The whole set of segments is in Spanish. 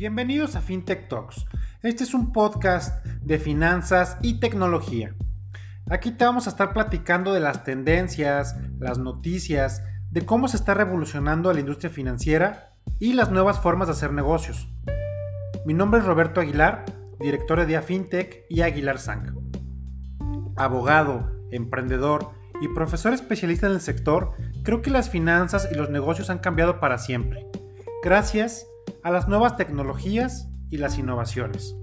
Bienvenidos a FinTech Talks. Este es un podcast de finanzas y tecnología. Aquí te vamos a estar platicando de las tendencias, las noticias, de cómo se está revolucionando la industria financiera y las nuevas formas de hacer negocios. Mi nombre es Roberto Aguilar, director de FinTech y Aguilar Sang. Abogado, emprendedor y profesor especialista en el sector, creo que las finanzas y los negocios han cambiado para siempre. Gracias a las nuevas tecnologías y las innovaciones.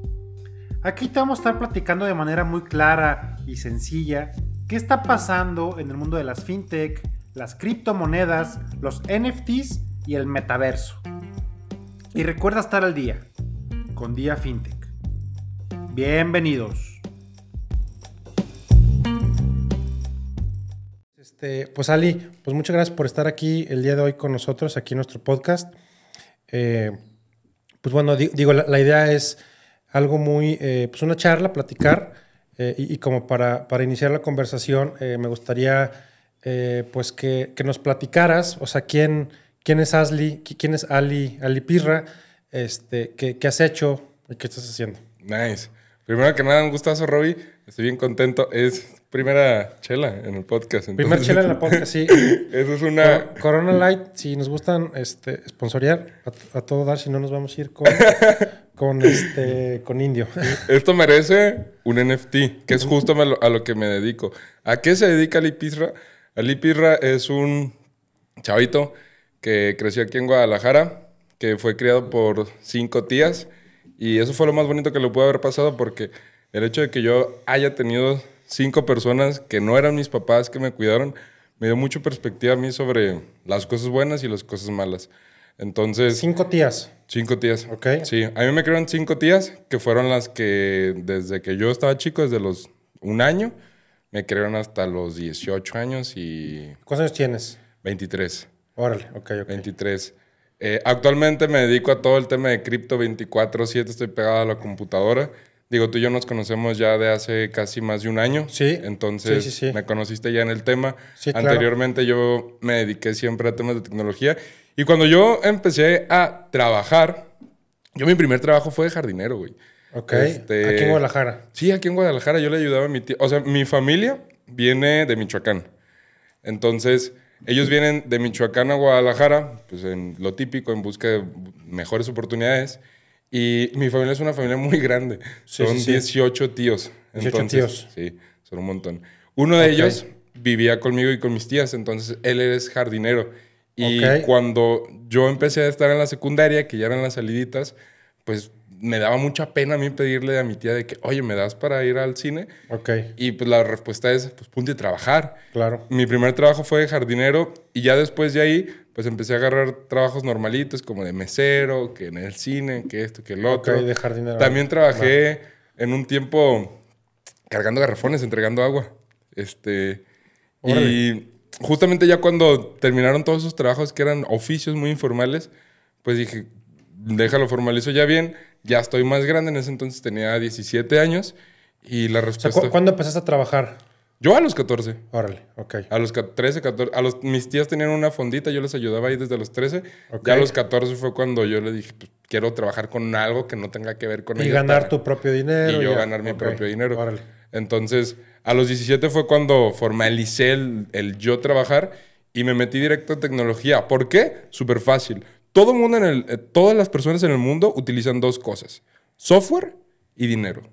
Aquí te vamos a estar platicando de manera muy clara y sencilla qué está pasando en el mundo de las fintech, las criptomonedas, los NFTs y el metaverso. Y recuerda estar al día con Día Fintech. Bienvenidos. Este, pues Ali, pues muchas gracias por estar aquí el día de hoy con nosotros, aquí en nuestro podcast. Eh, pues bueno, digo, la, idea es algo muy, eh, pues una charla, platicar, eh, y, como para, para, iniciar la conversación, me gustaría pues que, que, nos platicaras, o sea, quién, quién es Asli, quién es Ali, Ali Pirra, este, qué, qué has hecho y qué estás haciendo. Nice. Primero que nada, un gustazo, Robbie. Estoy bien contento. Es primera chela en el podcast. Primera chela en el podcast, sí. Eso es una... Corona Light, si nos gustan este, sponsorear, a, todo dar, si no nos vamos a ir con, con, este, con Indio. Esto merece un NFT, que es justo a lo, que me dedico. ¿A qué se dedica Alipirra? Alipirra es un chavito que creció aquí en Guadalajara, que fue criado por cinco tías, y eso fue lo más bonito que le pudo haber pasado porque el hecho de que yo haya tenido cinco personas que no eran mis papás que me cuidaron, me dio mucha perspectiva a mí sobre las cosas buenas y las cosas malas. Entonces... Cinco tías. Cinco tías. Ok. Sí, a mí me crearon cinco tías que fueron las que desde que yo estaba chico, desde los un año, me crearon hasta los 18 años y... ¿Cuántos años tienes? 23. Órale, ok, ok. 23. Eh, actualmente me dedico a todo el tema de cripto 24/7, estoy pegado a la computadora. Digo, tú y yo nos conocemos ya de hace casi más de un año. Sí. Entonces, me conociste ya en el tema. Anteriormente yo me dediqué siempre a temas de tecnología. Y cuando yo empecé a trabajar, yo mi primer trabajo fue de jardinero, güey. Ok. Este, aquí en Guadalajara. Sí, aquí en Guadalajara yo le ayudaba a mi tío. O sea, mi familia viene de Michoacán. Entonces, ellos vienen de Michoacán a Guadalajara, pues en lo típico, en busca de mejores oportunidades. Y mi familia es una familia muy grande. son 18 tíos. 18 tíos. Sí, son un montón. Uno de ellos vivía conmigo y con mis tías, entonces él es jardinero. Y cuando yo empecé a estar en la secundaria, que ya eran las saliditas, pues me daba mucha pena a mí pedirle a mi tía de que, oye, ¿me das para ir al cine? Ok. Y pues la respuesta es, pues ponte a trabajar. Claro. Mi primer trabajo fue de jardinero y ya después de ahí, pues empecé a agarrar trabajos normalitos como de mesero, que en el cine, que esto, que el otro. Ok, de jardinero. También trabajé en un tiempo cargando garrafones, entregando agua. Este... Y justamente ya cuando terminaron todos esos trabajos que eran oficios muy informales, pues dije, déjalo formalizo ya bien ya estoy más grande, en ese entonces tenía 17 años y la respuesta... ¿Cuándo empezaste a trabajar? Yo a los 14. Órale, ok. A los 13, 14. A los, mis tías tenían una fondita, yo les ayudaba ahí desde los 13. Ya a los 14 fue cuando yo le dije, pues, quiero trabajar con algo que no tenga que ver con Y ganar tu propio dinero. Y yo ganar mi propio dinero. Órale. Entonces, a los 17 fue cuando formalicé el, el yo trabajar y me metí directo en tecnología. ¿Por qué? Súper fácil. Todo mundo en el, eh, todas las personas en el mundo utilizan dos cosas: software y dinero.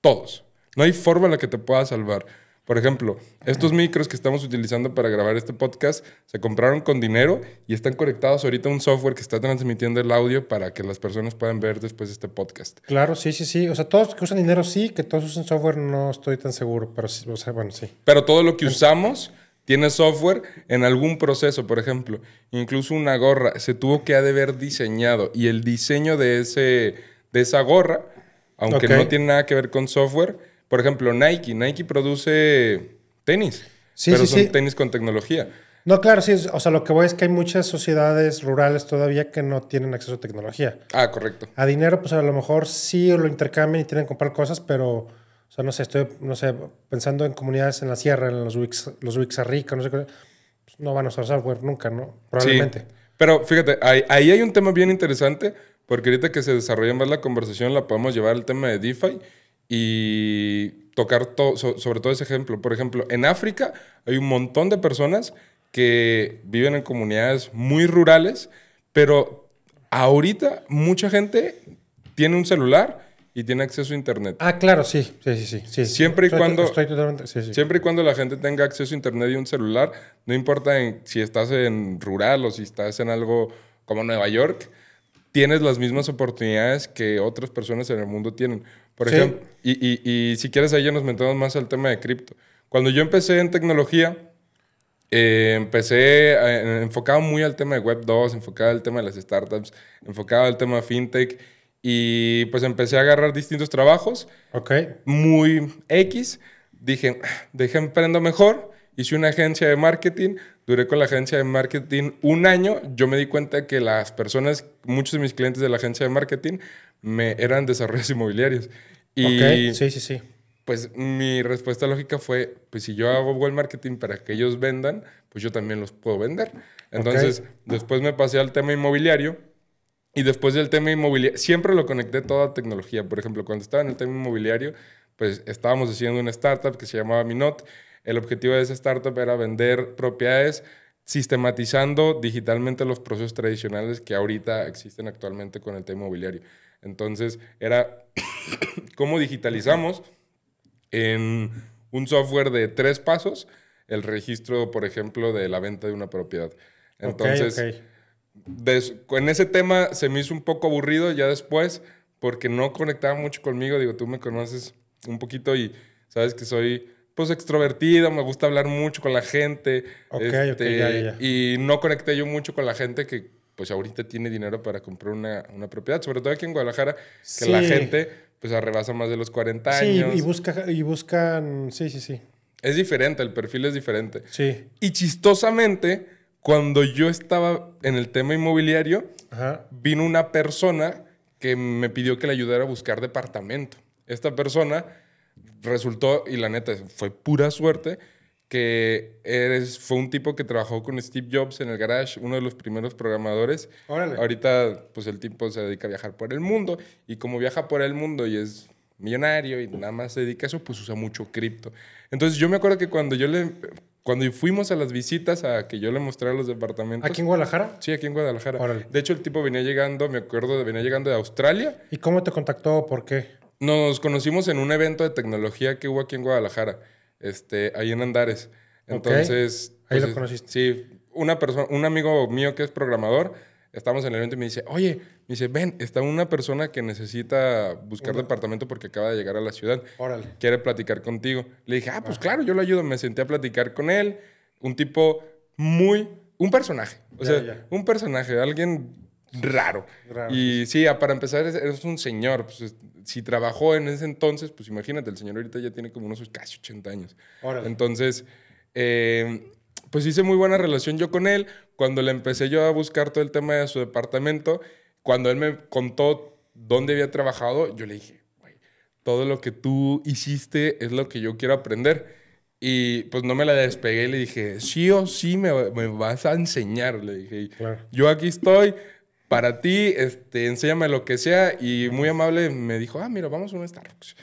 Todos. No hay forma en la que te pueda salvar. Por ejemplo, estos micros que estamos utilizando para grabar este podcast se compraron con dinero y están conectados ahorita a un software que está transmitiendo el audio para que las personas puedan ver después este podcast. Claro, sí, sí, sí. O sea, todos que usan dinero sí, que todos usan software no estoy tan seguro, pero sí, o sea, bueno, sí. Pero todo lo que usamos tiene software en algún proceso, por ejemplo, incluso una gorra se tuvo que haber diseñado y el diseño de, ese, de esa gorra, aunque no tiene nada que ver con software, por ejemplo, Nike, Nike produce tenis, pero son tenis con tecnología. No, claro, sí, o sea, lo que voy es que hay muchas sociedades rurales todavía que no tienen acceso a tecnología. Ah, correcto. A dinero, pues a lo mejor sí lo intercambian y tienen que comprar cosas, pero o sea, no sé, estoy, no sé, pensando en comunidades en la sierra, en los Wix, los Wixarrica, no sé qué, pues no van a usar software nunca, ¿no? Probablemente. Pero fíjate, ahí, hay un tema bien interesante porque ahorita que se desarrolla más la conversación la podemos llevar al tema de DeFi y tocar todo, sobre todo ese ejemplo. Por ejemplo, en África hay un montón de personas que viven en comunidades muy rurales, pero ahorita mucha gente tiene un celular y tiene acceso a internet. Ah, claro, sí, sí, sí, sí. Siempre y cuando siempre y cuando la gente tenga acceso a internet y un celular, no importa si estás en rural o si estás en algo como Nueva York, tienes las mismas oportunidades que otras personas en el mundo tienen. Por ejemplo, y, si quieres ahí ya nos metemos más al tema de cripto. Cuando yo empecé en tecnología, eh, empecé eh, enfocado muy al tema de Web 2, enfocado al tema de las startups, enfocado al tema de fintech y pues empecé a agarrar distintos trabajos. Ok. Muy X. Dije, dejé emprendo mejor. Hice una agencia de marketing. Duré con la agencia de marketing un año. Yo me di cuenta que las personas, muchos de mis clientes de la agencia de marketing, me eran desarrollos inmobiliarios. Y sí, sí, sí. Pues mi respuesta lógica fue, pues si yo hago buen marketing para que ellos vendan, pues yo también los puedo vender. Entonces, después me pasé al tema inmobiliario y después del tema inmobiliario, siempre lo conecté toda tecnología. Por ejemplo, cuando estaba en el tema inmobiliario, pues estábamos haciendo una startup que se llamaba Minot. El objetivo de esa startup era vender propiedades sistematizando digitalmente los procesos tradicionales que ahorita existen actualmente con el tema inmobiliario. Entonces, era cómo digitalizamos en un software de tres pasos el registro, por ejemplo, de la venta de una propiedad. Entonces, en ese tema se me hizo un poco aburrido ya después porque no conectaba mucho conmigo. Digo, tú me conoces un poquito y sabes que soy pues extrovertido, me gusta hablar mucho con la gente. Este, y no conecté yo mucho con la gente que pues ahorita tiene dinero para comprar una, una propiedad, sobre todo aquí en Guadalajara, que la gente pues arrebasa más de los 40 años. Sí, y, busca, y buscan, sí, sí, sí. Es diferente, el perfil es diferente. Sí. Y chistosamente, cuando yo estaba en el tema inmobiliario, vino una persona que me pidió que le ayudara a buscar departamento. Esta persona resultó, y la neta, fue pura suerte, que eres, fue un tipo que trabajó con Steve Jobs en el garage, uno de los primeros programadores. Ahorita, pues el tipo se dedica a viajar por el mundo, y como viaja por el mundo y es millonario y nada más se dedica a eso, pues usa mucho cripto. Entonces yo me acuerdo que cuando yo le cuando fuimos a las visitas a que yo le mostrara los departamentos. ¿Aquí en Guadalajara? Sí, aquí en Guadalajara. De hecho, el tipo venía llegando, me acuerdo, venía llegando de Australia. ¿Y cómo te contactó? ¿Por qué? Nos conocimos en un evento de tecnología que hubo aquí en Guadalajara, este, ahí en Andares. Entonces. Ahí lo pues, conociste. Sí, una persona, un amigo mío que es programador estamos en el evento y me dice, oye, me dice, ven, está una persona que necesita buscar departamento porque acaba de llegar a la ciudad. Órale. Quiere platicar contigo. Le dije, ah, pues claro, yo lo ayudo. Me senté a platicar con él. Un tipo muy, un personaje. O sea, un personaje, alguien raro. y sí, para empezar, es, un señor. Pues, si trabajó en ese entonces, pues imagínate, el señor ahorita ya tiene como unos casi 80 años. Órale. Entonces, eh, pues hice muy buena relación yo con él. Cuando le empecé yo a buscar todo el tema de su departamento, cuando él me contó dónde había trabajado, yo le dije, todo lo que tú hiciste es lo que yo quiero aprender. Y pues no me la despegué y le dije, sí o sí me, vas a enseñar. Le dije, yo aquí estoy para ti, este, enséñame lo que sea. Y muy amable me dijo, ah, mira, vamos a un Starbucks.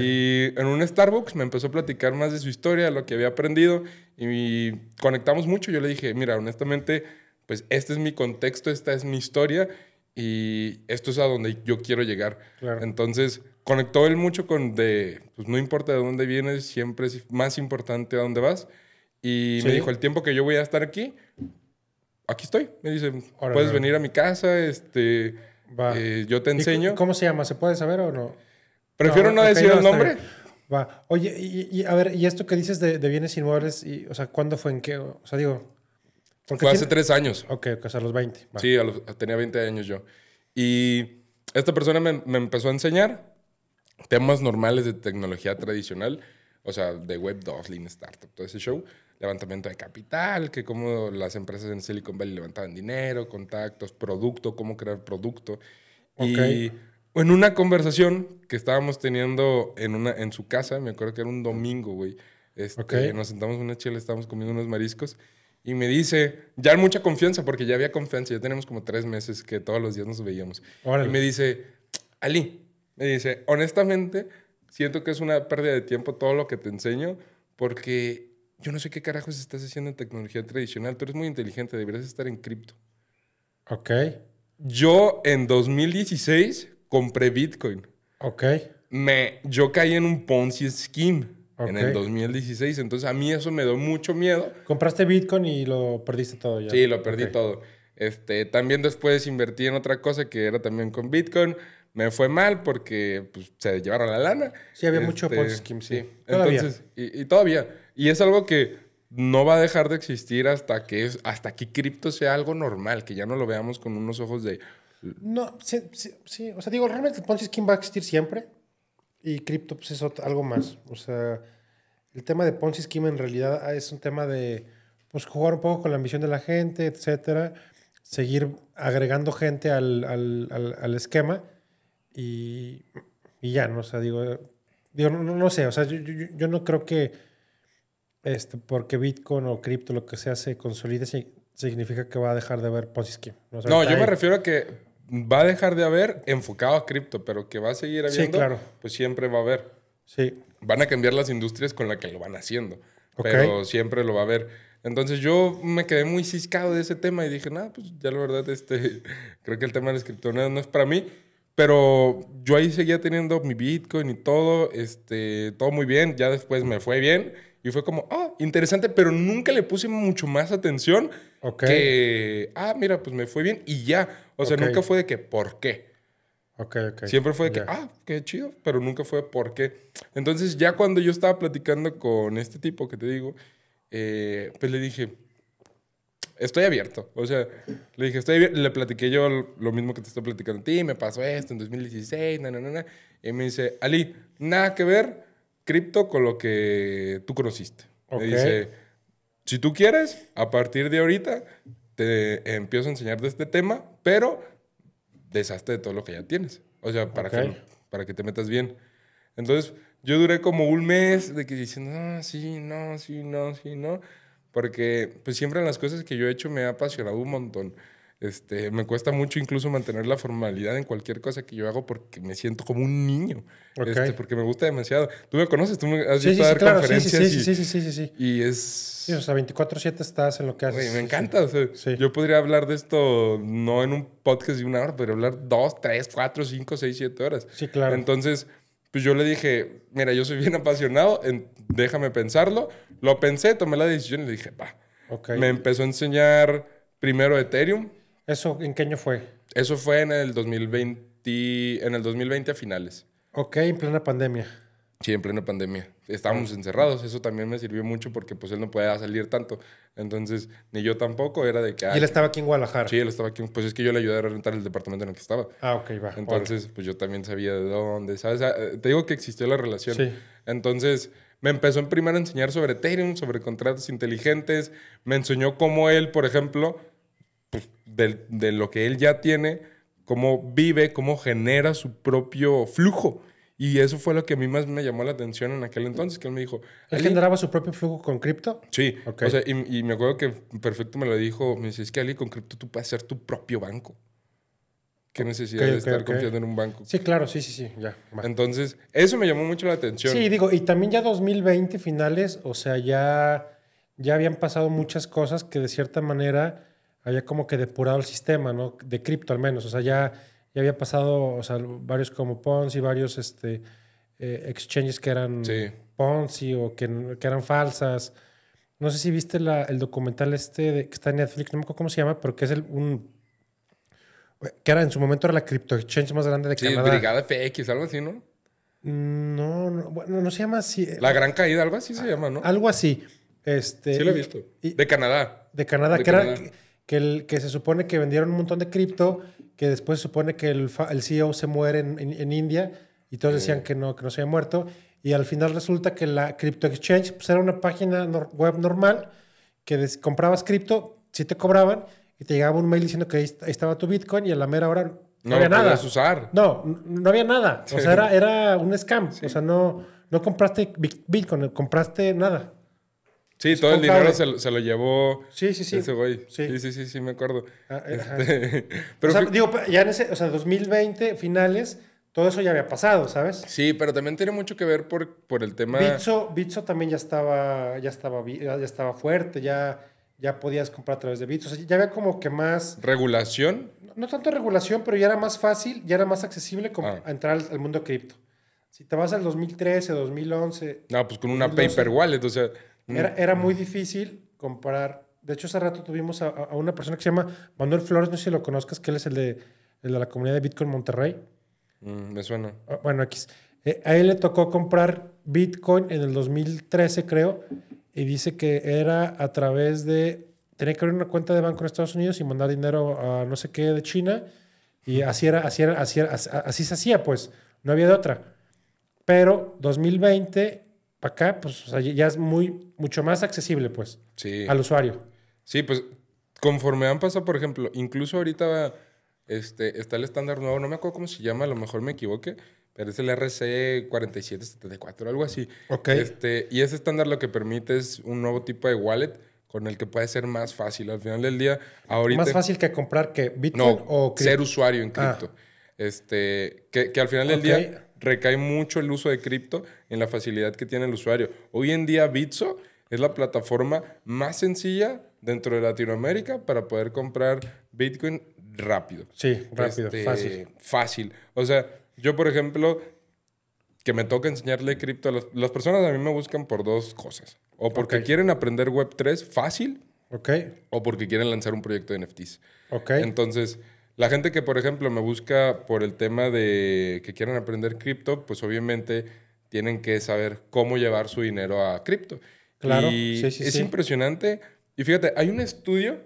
Y en un Starbucks me empezó a platicar más de su historia, lo que había aprendido y conectamos mucho. Yo le dije, mira, honestamente, pues este es mi contexto, esta es mi historia y esto es a donde yo quiero llegar. Entonces, conectó él mucho con de, pues no importa de dónde vienes, siempre es más importante a dónde vas. Y me dijo, el tiempo que yo voy a estar aquí, aquí estoy. Me dice, puedes venir a mi casa, este, eh, yo te enseño. ¿Cómo se llama? ¿Se puede saber o no? Prefiero no, decir el nombre. Va. Oye, y, a ver, y esto que dices de, bienes inmuebles, y, o sea, ¿cuándo fue en qué? O sea, digo. Fue hace tres años. Ok, a los 20. Sí, tenía 20 años yo. Y esta persona me, empezó a enseñar temas normales de tecnología tradicional, o sea, de Web 2, Lean Startup, todo ese show. Levantamiento de capital, que cómo las empresas en Silicon Valley levantaban dinero, contactos, producto, cómo crear producto. Okay. Y en una conversación que estábamos teniendo en, una, en su casa, me acuerdo que era un domingo, güey. Este, Nos sentamos en una chela, estábamos comiendo unos mariscos Y me dice, ya en mucha confianza, porque ya había confianza, ya tenemos como tres meses que todos los días nos veíamos. Órale. Y me dice, Ali, me dice, honestamente, siento que es una pérdida de tiempo todo lo que te enseño, porque yo no sé qué carajos estás haciendo en tecnología tradicional. Tú eres muy inteligente, deberías estar en cripto. Ok, Yo en 2016 compré Bitcoin. ok. Me, yo caí en un Ponzi scheme en el Ok. 2016, entonces a mí eso me dio mucho miedo. Compraste Bitcoin y lo perdiste todo ya. Sí, lo perdí Ok. todo. Este, también después invertí en otra cosa que era también con Bitcoin. Me fue mal porque pues, se llevaron la lana. Sí, había mucho Este, Ponzi scheme, sí. Todavía. Entonces, y, y todavía. Y es algo que no va a dejar de existir hasta que, hasta que cripto sea algo normal, que ya no lo veamos con unos ojos de... No, sí, sí, sí. O sea, digo, realmente el Ponzi Scheme va a existir siempre. Y cripto, pues es ot- algo más. O sea, el tema de Ponzi Scheme en realidad ah, es un tema de pues, jugar un poco con la ambición de la gente, etcétera. Seguir agregando gente al, al- al- al esquema. Y, y ya, ¿no? O sea, digo, digo no, no- no sé. O sea, yo, yo- yo no creo que este, porque Bitcoin o cripto, lo que sea, se consolide, si- significa que va a dejar de haber Ponzi Scheme. No, ahorita yo me hay- refiero a que va a dejar de haber enfocado a cripto, pero que va a seguir Sí, habiendo, claro. pues siempre va a haber. Sí, Van a cambiar las industrias con las que lo van haciendo, Ok. pero siempre lo va a haber. Entonces yo me quedé muy ciscado de ese tema y dije, nada, pues ya la verdad, este, creo que el tema de las criptomonedas no es para mí. Pero yo ahí seguía teniendo mi Bitcoin y todo, este, todo muy bien. Ya después me fue bien y fue como, ah, interesante, pero nunca le puse mucho más atención Ok. que, ah, mira, pues me fue bien y ya. O sea, Ok. nunca fue de que, ¿por qué? Ok, ok. Siempre fue de que, ah, qué chido, pero nunca fue por qué. Entonces, ya cuando yo estaba platicando con este tipo que te digo, eh, pues le dije, estoy abierto. O sea, le dije, estoy abierto. Le platiqué yo lo mismo que te estoy platicando a ti, me pasó esto en 2016, na, na, na, na. Y me dice, Ali, nada que ver cripto con lo que tú conociste. Ok. Me dice, si tú quieres, a partir de ahorita te empiezo a enseñar de este tema, pero deshazte de todo lo que ya tienes. O sea, para, que, para que te metas bien. Entonces, yo duré como un mes de que diciendo, no, sí, no, sí, no, sí, no. Porque, pues siempre en las cosas que yo he hecho me ha apasionado un montón. Este, me cuesta mucho incluso mantener la formalidad en cualquier cosa que yo hago porque me siento como un niño. Ok. Este, porque me gusta demasiado. Tú me conoces, tú me has Sí, visto sí, dar claro. Conferencias sí, y, sí, sí, sí, sí, y es... Sí, o sea, 24-7 estás en lo que haces. Me encanta. O sea. Yo podría hablar de esto no en un podcast de una hora, pero hablar dos, tres, cuatro, cinco, seis, siete horas. Sí, claro. Entonces, pues yo le dije, mira, yo soy bien apasionado, en- déjame pensarlo. Lo pensé, tomé la decisión y le dije, va. Ok. Me empezó a enseñar primero Ethereum. ¿Eso en qué año fue? Eso fue en el 2020, en el 2020 a finales. Ok, en plena pandemia. Sí, en plena pandemia. Estábamos encerrados. Eso también me sirvió mucho porque pues él no podía salir tanto. Entonces, ni yo tampoco. Era de que... Y él estaba aquí en Guadalajara. Sí, él estaba aquí. Pues es que yo le ayudé a rentar el departamento en el que estaba. Ah, ok, va. Entonces, pues yo también sabía de dónde, ¿sabes? Ah, eh, Te digo que existió la relación. Sí. Entonces, me empezó en primero a enseñar sobre Ethereum, sobre contratos inteligentes. Me enseñó cómo él, por ejemplo, de, lo que él ya tiene, cómo vive, cómo genera su propio flujo. Y eso fue lo que a mí más me llamó la atención en aquel entonces, que él me dijo... ¿Él "Ali, generaba su propio flujo con cripto? Sí, Ok. o sea, y, y me acuerdo que perfecto me lo dijo, me dice, es que Ali, con cripto tú puedes ser tu propio banco. ¿Qué necesidad ok, de estar ok. confiando en un banco? Sí, claro, sí, sí, sí. Ya. Entonces, eso me llamó mucho la atención. Sí, digo, y también ya 2020 finales, o sea, ya, ya habían pasado muchas cosas que de cierta manera había como que depurado el sistema, ¿no? De cripto al menos, o sea, ya, ya había pasado, o sea, varios como Ponzi, varios este, eh, exchanges que eran Sí. Ponzi o que, que eran falsas. No sé si viste la- el documental este de- que está en Netflix, no me acuerdo cómo se llama, pero que es el, un... que era en su momento era la cripto exchange más grande de Sí, Canadá. Brigada FX, algo así, ¿no? No, no, bueno, no se llama así. La Gran Caída, algo así se llama, ¿no? Algo así. Este, Sí lo he visto. y- De Canadá. de Canadá, de que, era- Canadá. Que el, que se supone que vendieron un montón de cripto, que después se supone que el, el CEO se muere en, en- en India y todos decían que no, que no se había muerto. Y al final resulta que la Crypto Exchange pues, era una página nor- web normal que des- comprabas cripto, si te cobraban y te llegaba un mail diciendo que ahí, ahí estaba tu Bitcoin y a la mera hora no, No había nada. usar. No, no había nada. O sea, era, era un scam. O sea, no, no compraste Bit- Bitcoin, compraste nada. Sí, todo el dinero se, lo- se lo llevó Sí, sí, sí. ese güey. Sí. Sí. sí, sí, sí, me acuerdo. Ah. Este, Pero o sea, digo, ya en ese, o sea, 2020, finales, todo eso ya había pasado, ¿sabes? sí, pero también tiene mucho que ver por, por el tema... Bitso, Bitso también ya estaba, ya estaba, ya estaba fuerte, ya, ya podías comprar a través de Bitso. O sea, ya había como que más, Regulación. no tanto regulación, pero ya era más fácil, ya era más accesible como Ah. entrar al, al mundo cripto. Si te vas al 2013, 2011, No, pues con una 2012. paper wallet, o sea... era, era muy difícil comprar. De hecho, hace rato tuvimos a, a una persona que se llama Manuel Flores, no sé si lo conozcas, que él es el de, el de la comunidad de Bitcoin Monterrey. mm, me suena. Ah, Bueno, aquí. eh, a él le tocó comprar Bitcoin en el 2013, creo, y dice que era a través de. Tenía que abrir una cuenta de banco en Estados Unidos y mandar dinero a no sé qué de China. Y así era, así era, así, era- así, así se hacía, pues. No había de otra. Pero 2020, para acá, pues o sea, ya es muy, mucho más accesible, pues, Sí. al usuario. Sí, pues conforme han pasado, por ejemplo, incluso ahorita este, está el estándar nuevo, no me acuerdo cómo se llama, a lo mejor me equivoque, pero es el RC 4774, algo así. Ok. Este, y ese estándar lo que permite es un nuevo tipo de wallet con el que puede ser más fácil. Al final del día, ahorita... Más fácil que comprar que Bitcoin No, o ser cripto. usuario en Ah. cripto. Este, que, que al final del día recae mucho el uso de cripto en la facilidad que tiene el usuario. Hoy en día Bitso es la plataforma más sencilla dentro de Latinoamérica para poder comprar Bitcoin rápido. Sí, rápido, Este, fácil. Fácil. O sea, yo por ejemplo, que me toca enseñarle cripto a las, las personas a mí me buscan por dos cosas. O porque quieren aprender Web3 fácil Ok, o porque quieren lanzar un proyecto de NFTs. ok. Entonces, la gente que, por ejemplo, me busca por el tema de que quieren aprender cripto, pues obviamente tienen que saber cómo llevar su dinero a cripto. Claro, Y sí, sí, es sí. impresionante. Y fíjate, hay un estudio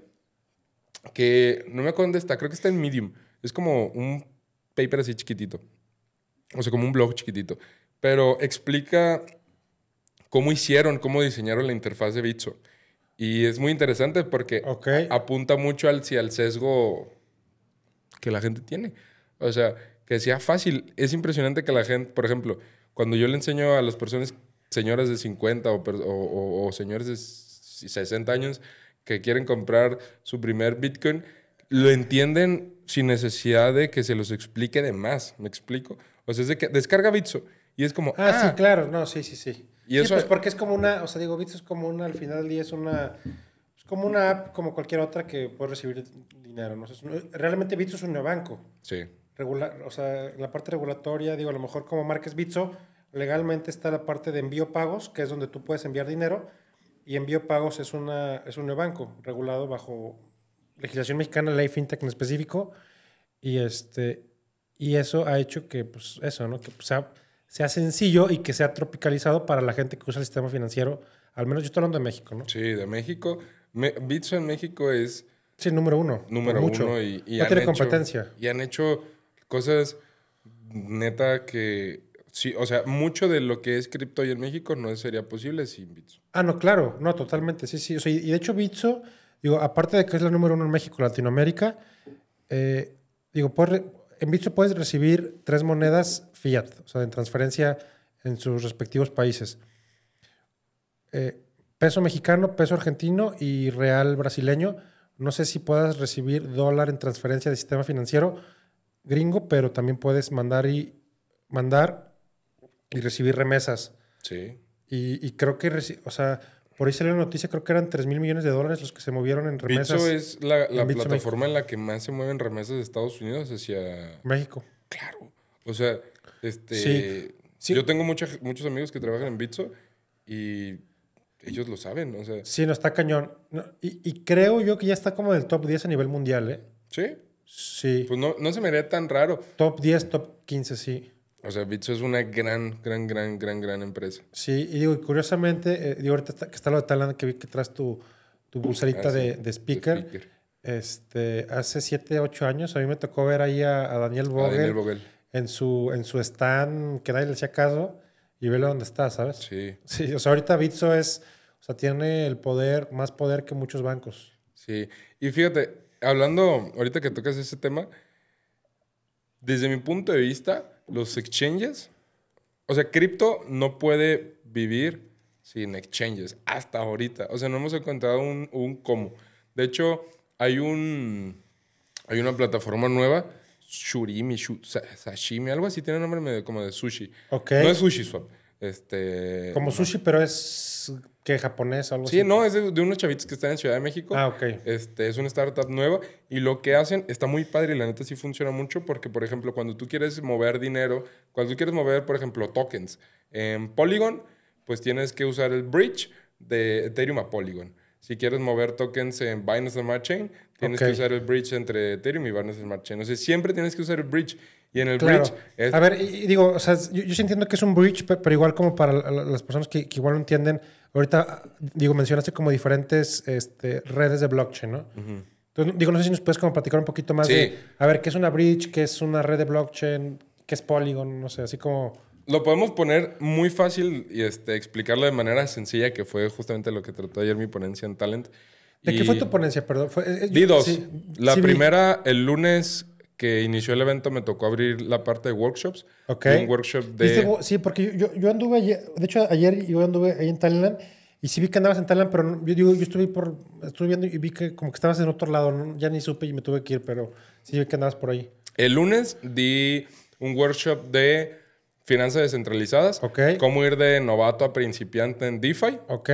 que no me acuerdo dónde está, creo que está en Medium. Es como un paper así chiquitito. O sea, como un blog chiquitito. Pero explica cómo hicieron, cómo diseñaron la interfaz de Bitso. Y es muy interesante porque Ok. apunta mucho al, al sesgo que la gente tiene. O sea, que sea fácil. Es impresionante que la gente, por ejemplo, cuando yo le enseño a las personas, señoras de 50 o, o- o- señores de 60 años que quieren comprar su primer Bitcoin, lo entienden sin necesidad de que se los explique de más. ¿Me explico? O sea, es de que descarga Bitso y es como, Ah, ah, sí, claro, no, sí, sí, sí. Y sí, eso- pues porque es como una, o sea, digo, Bits es como una, al final del día es una, como una app como cualquier otra que puede recibir dinero, ¿no? O sea, realmente Bitso es un neobanco. Sí, Regular, o sea, en la parte regulatoria, digo, a lo mejor como marques Bitso, legalmente está la parte de envío pagos, que es donde tú puedes enviar dinero, y envío pagos es, una, es un neobanco regulado bajo legislación mexicana, ley fintech en específico, y este y eso ha hecho que, pues, eso, ¿no? Que pues, sea, sea sencillo y que sea tropicalizado para la gente que usa el sistema financiero, al menos yo estoy hablando de México, ¿no? sí, de México. Me- Bitso en México es Sí, número uno. número mucho. uno y, y no han tiene hecho- competencia. Y han hecho cosas neta que sí, o sea, mucho de lo que es cripto hoy en México no sería posible sin Bitso. Ah, no, claro, no, totalmente, sí, sí. O sea, y de hecho, Bitso, digo, aparte de que es la número uno en México, Latinoamérica, eh, digo, puedes en Bitso puedes recibir tres monedas fiat, o sea, en transferencia en sus respectivos países. Eh, peso mexicano, peso argentino y real brasileño. No sé si puedas recibir dólar en transferencia de sistema financiero gringo, pero también puedes mandar y mandar y recibir remesas. Sí. Y, y creo que, o sea, por ahí salió la noticia, creo que eran 3 mil millones de dólares los que se movieron en remesas Bitso es la, la Bitso plataforma en la que más se mueven remesas de Estados Unidos hacia México. Claro. O sea, este. Sí. Sí. Yo tengo mucha- muchos amigos que trabajan en Bitso y ellos lo saben. O sea, Sí, no, está cañón. No, y, y creo yo que ya está como en el top 10 a nivel mundial, ¿eh? sí. Sí. Pues no, no se me haría tan raro. top 10, top 15, sí. O sea, Bitso es una gran, gran, gran, gran, gran empresa. Sí, y digo, curiosamente, eh, digo, ahorita está- que está lo de Talán, que vi que traes tu, tu pulserita Ah, sí, de, de speaker. de speaker. Este, hace 7, 8 años a mí me tocó ver ahí a, a Daniel A Vogel, Daniel Vogel. En, su, en su stand, que nadie le hacía caso, y vele dónde está, ¿sabes? Sí, Sí, o sea, ahorita Bitso es, o sea, tiene el poder, más poder que muchos bancos. sí. Y fíjate, hablando, ahorita que tocas ese tema, desde mi punto de vista, los exchanges, o sea, cripto no puede vivir sin exchanges, hasta ahorita. O sea, no hemos encontrado un, un cómo. De hecho, hay un hay una plataforma nueva, Shurimi, Sashimi, algo así, tiene nombre medio como de sushi. Ok. No es sushi swap. Este, Como sushi, pero es que japonés o algo Sí, así. no, es de, de unos chavitos que están en Ciudad de México. Ah, ok. Este, es una startup nueva y lo que hacen está muy padre y la neta sí funciona mucho porque, por ejemplo, cuando tú quieres mover dinero, cuando tú quieres mover, por ejemplo, tokens en Polygon, pues tienes que usar el bridge de Ethereum a Polygon. Si quieres mover tokens en Binance Smart Chain, tienes que usar el bridge entre Ethereum y Binance Smart Chain. O sea, siempre tienes que usar el bridge. Y en el Claro. bridge es A ver, y, digo, o sea, yo, yo sí entiendo que es un bridge, pe- pero igual como para la- la- las personas que, que igual no entienden, ahorita, digo, mencionaste como diferentes este, redes de blockchain, ¿no? Entonces, digo, no sé si nos puedes como platicar un poquito más Sí. de, a ver, ¿qué es una bridge? ¿Qué es una red de blockchain? ¿Qué es Polygon? No sé, así como... Lo podemos poner muy fácil y este, explicarlo de manera sencilla, que fue justamente lo que trató ayer mi ponencia en Talent. ¿De qué Y fue tu ponencia, perdón? Fue, eh, Di dos. sí, la sí vi. primera, el lunes que inició el evento, me tocó abrir la parte de workshops. Ok. Un workshop de... Sí, porque yo, yo anduve, ayer- de hecho ayer yo anduve ahí en Thailand y sí vi que andabas en Thailand, pero yo digo, yo estuve por, estuve viendo y vi que como que estabas en otro lado, ¿no? ya ni supe y me tuve que ir, pero sí vi que andabas por ahí. El lunes di un workshop de finanzas descentralizadas. Ok. Cómo ir de novato a principiante en DeFi. Ok.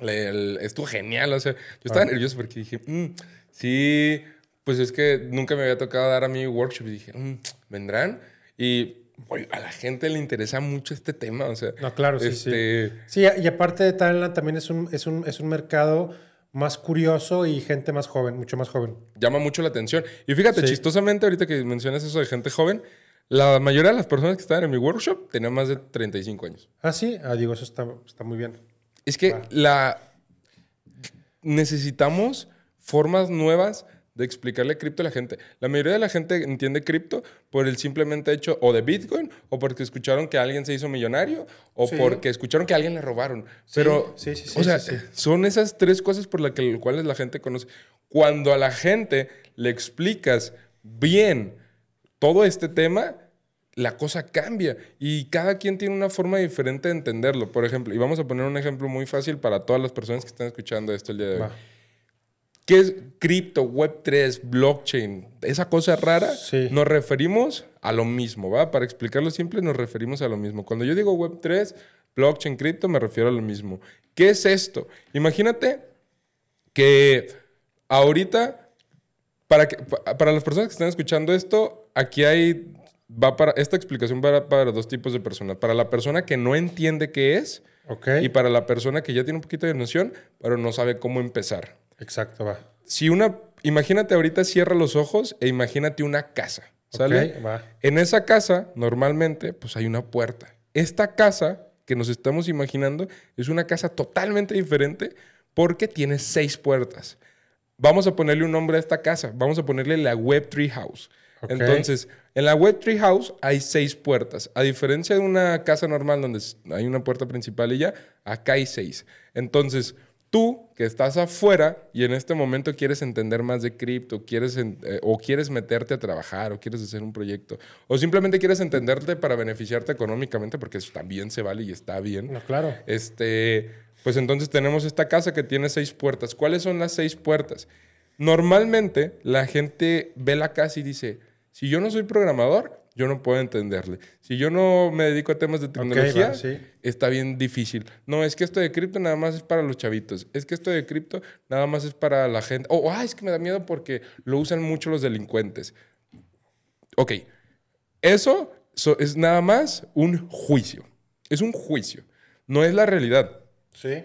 Le- el- estuvo genial. O sea, yo estaba nervioso porque dije, "Mm, sí, pues es que nunca me había tocado dar a mí workshop. Y dije, "Mm, ¿vendrán? Y oye, a la gente le interesa mucho este tema. O sea, No, claro, sí, este, sí. Sí, y aparte de Thailand también es un, es un, es un mercado más curioso y gente más joven, mucho más joven. llama mucho la atención. Y fíjate, Sí. chistosamente, ahorita que mencionas eso de gente joven, la mayoría de las personas que estaban en mi workshop tenían más de 35 años. Ah, sí, ah, digo, eso está, está muy bien. Es que la necesitamos formas nuevas de explicarle cripto a la gente. La mayoría de la gente entiende cripto por el simplemente hecho o de Bitcoin o porque escucharon que alguien se hizo millonario o Sí. porque escucharon que a alguien le robaron. Pero, sí, sí, sí, o sea, son esas tres cosas por las que, cuales la gente conoce. Cuando a la gente le explicas bien todo este tema, la cosa cambia y cada quien tiene una forma diferente de entenderlo. Por ejemplo, y vamos a poner un ejemplo muy fácil para todas las personas que están escuchando esto el día de hoy. Va. ¿Qué es cripto, Web3, blockchain? Esa cosa rara, Sí. nos referimos a lo mismo, ¿va? Para explicarlo simple, nos referimos a lo mismo. Cuando yo digo Web3, blockchain, cripto, me refiero a lo mismo. ¿Qué es esto? Imagínate que ahorita, para, que, pa- para las personas que están escuchando esto, aquí hay, va para, esta explicación va para dos tipos de personas. Para la persona que no entiende qué es y para la persona que ya tiene un poquito de noción, pero no sabe cómo empezar. Exacto, va. Si una, imagínate ahorita cierra los ojos e imagínate una casa, ¿sale? Ok, va. En esa casa, normalmente, pues hay una puerta. Esta casa que nos estamos imaginando es una casa totalmente diferente porque tiene seis puertas. Vamos a ponerle un nombre a esta casa. Vamos a ponerle la Web3 House. Entonces, en la Web3 House hay seis puertas. A diferencia de una casa normal donde hay una puerta principal y ya, acá hay seis. Entonces, tú que estás afuera y en este momento quieres entender más de cripto, quieres eh, o quieres meterte a trabajar o quieres hacer un proyecto o simplemente quieres entenderte para beneficiarte económicamente porque eso también se vale y está bien. No, claro. Este, pues entonces tenemos esta casa que tiene seis puertas. ¿Cuáles son las seis puertas? Normalmente la gente ve la casa y dice, si yo no soy programador, yo no puedo entenderle. Si yo no me dedico a temas de tecnología, va, sí. está bien difícil. No, es que esto de cripto nada más es para los chavitos. Es que esto de cripto nada más es para la gente. O, ah, es que me da miedo porque lo usan mucho los delincuentes. Ok, eso so- es nada más un juicio. Es un juicio. No es la realidad. Sí.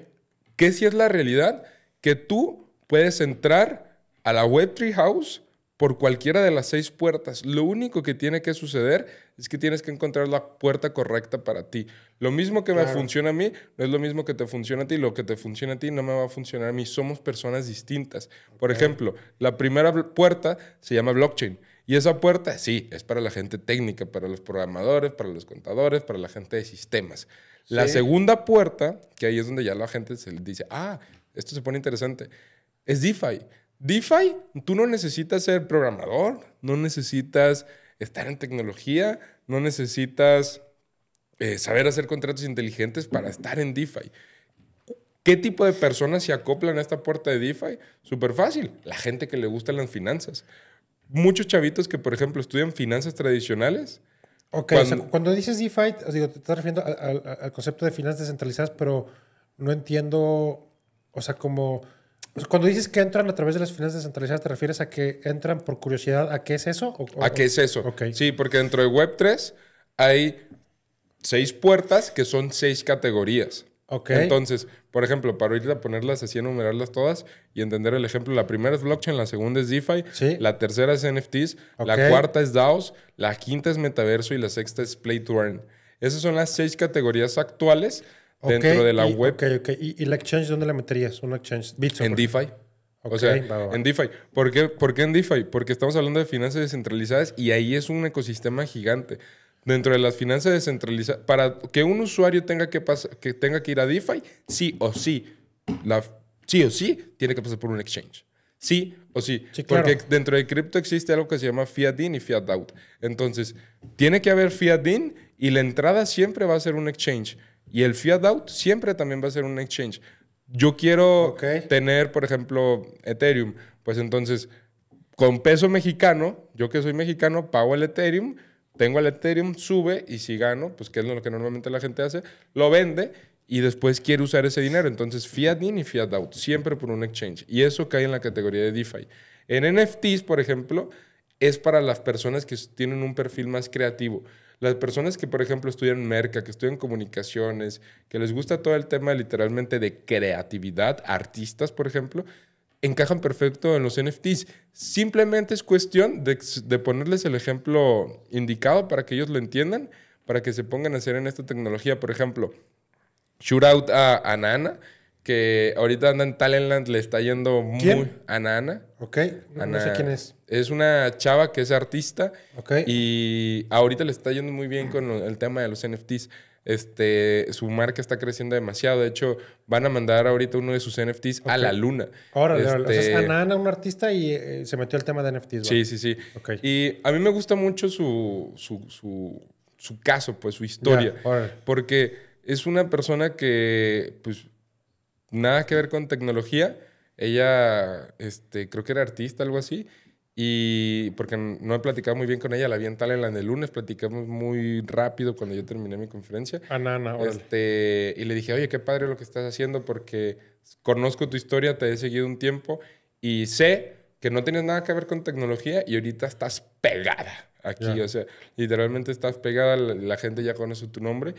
¿Qué si es la realidad? Que tú puedes entrar a la Web3 House por cualquiera de las seis puertas. Lo único que tiene que suceder es que tienes que encontrar la puerta correcta para ti. Lo mismo que me funciona a mí, no es lo mismo que te funciona a ti. Lo que te funciona a ti no me va a funcionar a mí. Somos personas distintas. Por ejemplo, la primera puerta se llama blockchain. Y esa puerta, sí, es para la gente técnica, para los programadores, para los contadores, para la gente de sistemas. La segunda puerta, que ahí es donde ya la gente se dice, ah, esto se pone interesante, es DeFi. DeFi, tú no necesitas ser programador, no necesitas estar en tecnología, no necesitas eh, saber hacer contratos inteligentes para estar en DeFi. ¿Qué tipo de personas se acoplan a esta puerta de DeFi? Súper fácil. La gente que le gustan las finanzas. Muchos chavitos que, por ejemplo, estudian finanzas tradicionales. Ok, cuando, o sea, cuando dices DeFi, digo, te estás refiriendo al, al concepto de finanzas descentralizadas, pero no entiendo, o sea, como cuando dices que entran a través de las finanzas descentralizadas, ¿te refieres a que entran por curiosidad? ¿A qué es eso? ¿A qué es eso? Sí, porque dentro de Web3 hay seis puertas que son seis categorías. Okay. Entonces, por ejemplo, para ahorita ponerlas así, enumerarlas todas y entender el ejemplo, la primera es blockchain, la segunda es DeFi, la tercera es NFTs, la cuarta es DAOs, la quinta es metaverso y la sexta es Play to Earn. Esas son las seis categorías actuales dentro de la web. Ok, ok. ¿Y, la exchange dónde la meterías? ¿Una exchange? en DeFi. o sea, en DeFi. ¿Por qué, ¿Por qué en DeFi? Porque estamos hablando de finanzas descentralizadas y ahí es un ecosistema gigante. Dentro de las finanzas descentralizadas, para que un usuario tenga que, que tenga que ir a DeFi, sí o sí, la, sí o sí, tiene que pasar por un exchange. Sí o sí. Porque dentro de cripto existe algo que se llama fiat in y fiat out. Entonces, tiene que haber fiat in y la entrada siempre va a ser un exchange. Y el fiat out siempre también va a ser un exchange. Yo quiero tener, por ejemplo, Ethereum. Pues entonces, con peso mexicano, yo que soy mexicano, pago el Ethereum, tengo el Ethereum, sube y si gano, pues que es lo que normalmente la gente hace, lo vende y después quiere usar ese dinero. Entonces, fiat in y fiat out, siempre por un exchange. Y eso cae en la categoría de DeFi. En NFTs, por ejemplo, es para las personas que tienen un perfil más creativo. Las personas que, por ejemplo, estudian merca, que estudian comunicaciones, que les gusta todo el tema literalmente de creatividad, artistas, por ejemplo, encajan perfecto en los NFTs. Simplemente es cuestión de, ponerles el ejemplo indicado para que ellos lo entiendan, para que se pongan a hacer en esta tecnología. Por ejemplo, Shootout a, a Nana que ahorita anda en Talentland, le está yendo muy a Nana. Ok, no, sé quién es. Es una chava que es artista. Ok. Y ahorita le está yendo muy bien con el tema de los NFTs. Este, su marca está creciendo demasiado. De hecho, van a mandar ahorita uno de sus NFTs a la luna. Ahora, este, es Anana, un artista, y eh, se metió el tema de NFTs. Sí, sí, sí. Y a mí me gusta mucho su, su, caso, pues su historia. porque es una persona que, pues, nada que ver con tecnología. Ella, este, creo que era artista, algo así. Y porque no he platicado muy bien con ella, la vi en Talentland el lunes, platicamos muy rápido cuando yo terminé mi conferencia. Anana, este, Y le dije, oye, qué padre lo que estás haciendo porque conozco tu historia, te he seguido un tiempo y sé que no tienes nada que ver con tecnología y ahorita estás pegada aquí. O sea, literalmente estás pegada, la gente ya conoce tu nombre.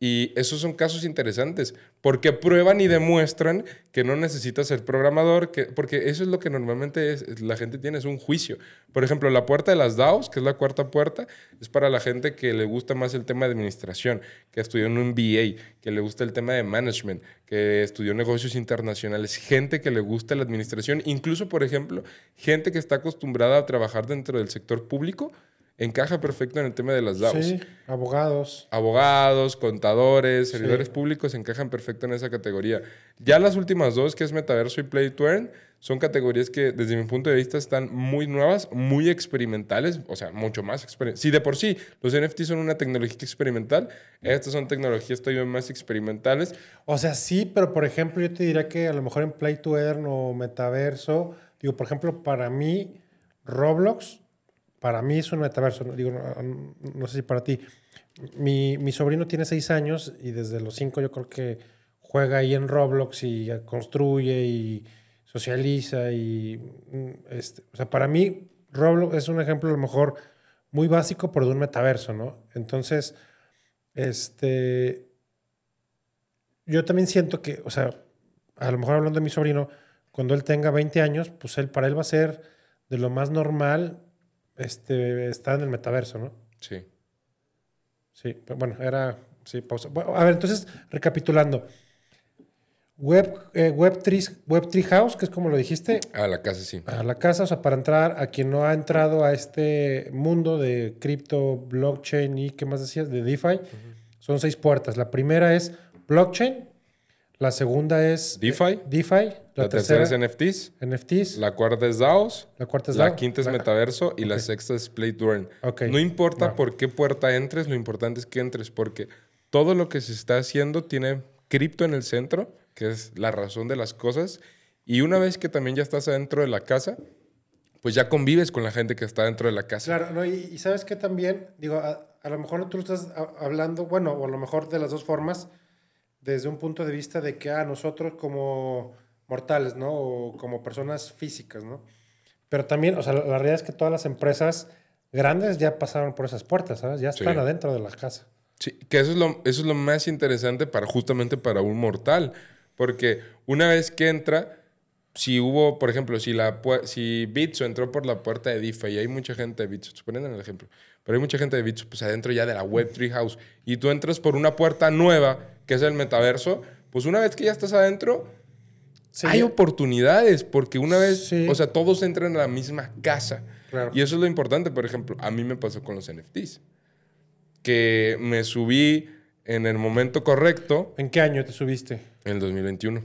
Y esos son casos interesantes, porque prueban y demuestran que no necesitas ser programador, que, porque eso es lo que normalmente la gente tiene, es un juicio. Por ejemplo, la puerta de las DAOs, que es la cuarta puerta, es para la gente que le gusta más el tema de administración, que estudió en un MBA, que le gusta el tema de management, que estudió negocios internacionales, gente que le gusta la administración, incluso, por ejemplo, gente que está acostumbrada a trabajar dentro del sector público encaja perfecto en el tema de las DAOs. Sí, abogados. Abogados, contadores, servidores públicos encajan perfecto en esa categoría. Ya las últimas dos, que es Metaverso y Play to Earn, son categorías que desde mi punto de vista están muy nuevas, muy experimentales, o sea, mucho más experimentales. Si de por sí los NFT son una tecnología experimental, estas son tecnologías todavía más experimentales. O sea, sí, pero por ejemplo yo te diría que a lo mejor en Play to Earn o Metaverso, digo, por ejemplo, para mí, Roblox para mí es un metaverso, digo, no, sé si para ti. Mi, mi, sobrino tiene seis años y desde los cinco yo creo que juega ahí en Roblox y construye y socializa y mm, este, o sea, para mí Roblox es un ejemplo a lo mejor muy básico pero de un metaverso, ¿no? Entonces, este yo también siento que, o sea, a lo mejor hablando de mi sobrino, cuando él tenga 20 años, pues él para él va a ser de lo más normal este, está en el metaverso, ¿no? Sí. Sí, bueno, era. Sí, pausa. a ver, entonces, recapitulando. Web, eh, Web, 3, Web House, que es como lo dijiste. A la casa, sí. A la casa, o sea, para entrar a quien no ha entrado a este mundo de cripto, blockchain y, ¿qué más decías? De DeFi. Son seis puertas. La primera es blockchain, la segunda es DeFi. Eh, DeFi. La, tercera, es NFTs. NFTs. La cuarta es DAOs. La cuarta es La quinta es Metaverso. Y la sexta es Play No importa por qué puerta entres, lo importante es que entres, porque todo lo que se está haciendo tiene cripto en el centro, que es la razón de las cosas. Y una vez que también ya estás adentro de la casa, pues ya convives con la gente que está dentro de la casa. Claro, no, y, sabes que también, digo, a, a, lo mejor tú estás hablando, bueno, o a lo mejor de las dos formas, desde un punto de vista de que a ah, nosotros como mortales, ¿no? O como personas físicas, ¿no? Pero también, o sea, la, realidad es que todas las empresas grandes ya pasaron por esas puertas, ¿sabes? Ya están adentro de la casa. Sí, que eso es, lo, eso es lo más interesante para justamente para un mortal. Porque una vez que entra, si hubo, por ejemplo, si, la, si Bitso entró por la puerta de DeFi y hay mucha gente de Bitso, suponiendo el ejemplo, pero hay mucha gente de Bitso, pues adentro ya de la Web3 House, y tú entras por una puerta nueva, que es el metaverso, pues una vez que ya estás adentro, hay oportunidades, porque una vez, o sea, todos entran a la misma casa. Y eso es lo importante, por ejemplo, a mí me pasó con los NFTs, que me subí en el momento correcto. ¿En qué año te subiste? En el 2021.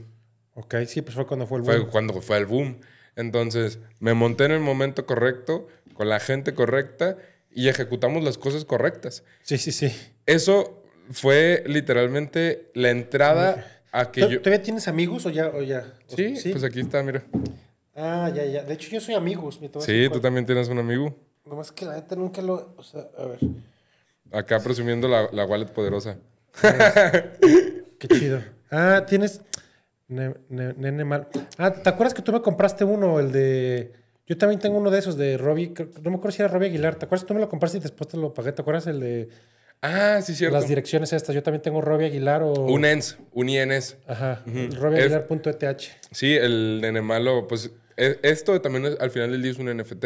Ok, sí, pues fue cuando fue el boom. Fue cuando fue el boom. Entonces, me monté en el momento correcto, con la gente correcta y ejecutamos las cosas correctas. Sí, sí, sí. Eso fue literalmente la entrada a que yo... ¿Todavía tienes amigos o ya? O ya? Sí, pues aquí está, mira. Ah, ya, ya. De hecho, yo soy amigos. Sí, tú también tienes un amigo. Nomás que la neta nunca lo... O sea, a ver. Acá presumiendo la, la wallet poderosa. Qué chido. Ah, tienes... nene mal. Ah, ¿te acuerdas que tú me compraste uno, el de... Yo también tengo uno de esos de Robbie... No me acuerdo si era Robbie Aguilar. ¿Te acuerdas que tú me lo compraste y después te lo pagué? ¿Te acuerdas el de... Ah, sí, cierto. Las direcciones estas. Yo también tengo Robbie Aguilar o... Un ENS, un INS. Ajá. Uh Sí, el nene malo, pues e, esto también al final del día es un NFT,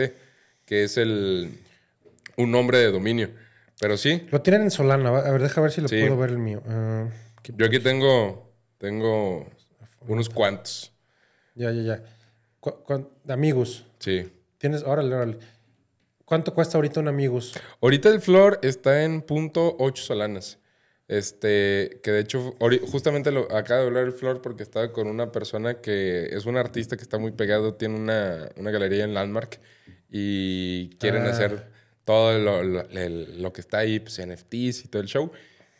que es el un nombre de dominio. Pero sí. Lo tienen en Solana. A ver, deja ver si lo puedo ver el mío. Ah, Yo aquí tengo, tengo unos cuantos. Ya, ya, ya. amigos. Sí. Tienes, órale, órale. ¿Cuánto cuesta ahorita un Amigos? Ahorita el flor está en punto .8 solanas. Este, que de hecho, justamente lo, acaba de hablar el flor porque estaba con una persona que es un artista que está muy pegado, tiene una, galería en Landmark y quieren ah. hacer todo lo, que está ahí, pues NFTs y todo el show.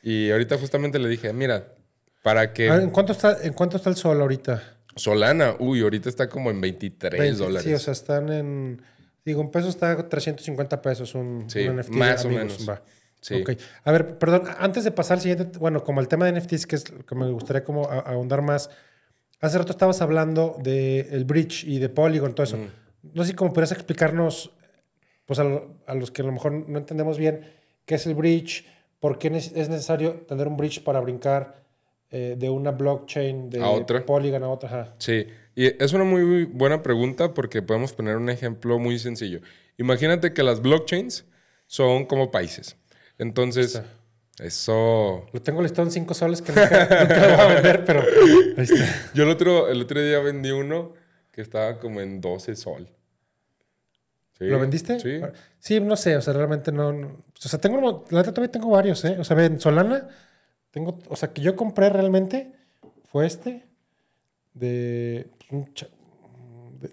Y ahorita justamente le dije, mira, para que... ¿en, cuánto está, ¿En cuánto está el sol ahorita? Solana, uy, ahorita está como en 23 dólares. Sí, o sea, están en... Digo, un peso está 350 pesos un, NFT. Más o menos. Sí. A ver, perdón, antes de pasar al siguiente, bueno, como el tema de NFTs, que es lo que me gustaría como ahondar más. Hace rato estabas hablando del el bridge y de Polygon, todo eso. No sé si como podrías explicarnos, pues a, los que a lo mejor no entendemos bien, qué es el bridge, por qué es necesario tener un bridge para brincar eh, de una blockchain de Polygon a otra. Sí, y es una muy buena pregunta porque podemos poner un ejemplo muy sencillo. Imagínate que las blockchains son como países. Entonces, eso... Lo tengo listado en 5 soles que nunca, lo voy a vender, pero ahí está. Yo el otro, el otro día vendí uno que estaba como en 12 sol. ¿Lo vendiste? Sí. Sí, no sé, o sea, realmente no... o sea, tengo... La verdad todavía tengo varios, ¿eh? O sea, en Solana tengo, o sea, que yo compré realmente fue este de,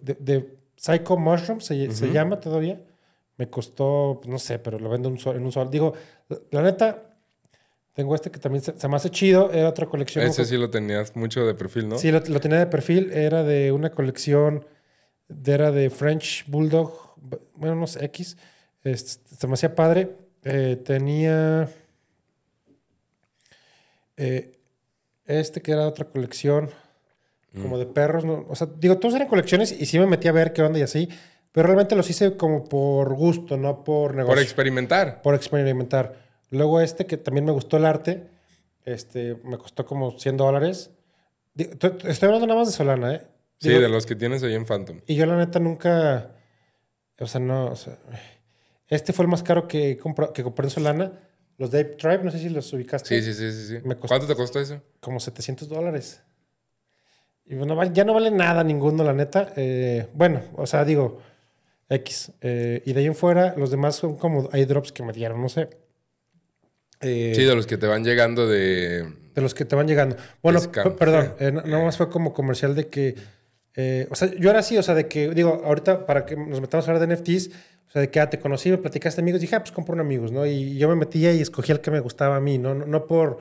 de, de, Psycho Mushroom, se, llama todavía. Me costó, no sé, pero lo vendo en un sol. Digo, la, neta, tengo este que también se, me hace chido. Era otra colección. Ese sí lo tenías mucho de perfil, ¿no? Sí, lo, tenía de perfil. Era de una colección, era de French Bulldog, bueno, no sé, X. Este, se me hacía padre. Eh, tenía eh, este que era otra colección, como de perros. O sea, digo, todos eran colecciones y sí me metí a ver qué onda y así. Pero realmente los hice como por gusto, no por negocio. Por experimentar. Por experimentar. Luego este, que también me gustó el arte, este, me costó como 100 dólares. Estoy hablando nada más de Solana, ¿eh? sí, de los que tienes ahí en Phantom. Y yo la neta nunca... O sea, no... O sea, este fue el más caro que, que compré en Solana. Los de Tribe, no sé si los ubicaste. Sí, sí, sí, sí. ¿Cuánto te costó eso? Como 700 dólares. Y bueno, ya no vale nada ninguno, la neta. Eh, bueno, o sea, digo, X. Eh, y de ahí en fuera, los demás son como drops que me dieron, no sé. Eh, sí, de los que te van llegando de... De los que te van llegando. Bueno, perdón, nada más fue como comercial de que... o sea, yo era así, o sea, de que, digo, ahorita para que nos metamos a hablar de NFTs, o sea, de que ah, te conocí, me platicaste amigos, dije, ah, pues compro un amigos, ¿no? Y yo me metía y escogí el que me gustaba a mí, ¿no? No, por,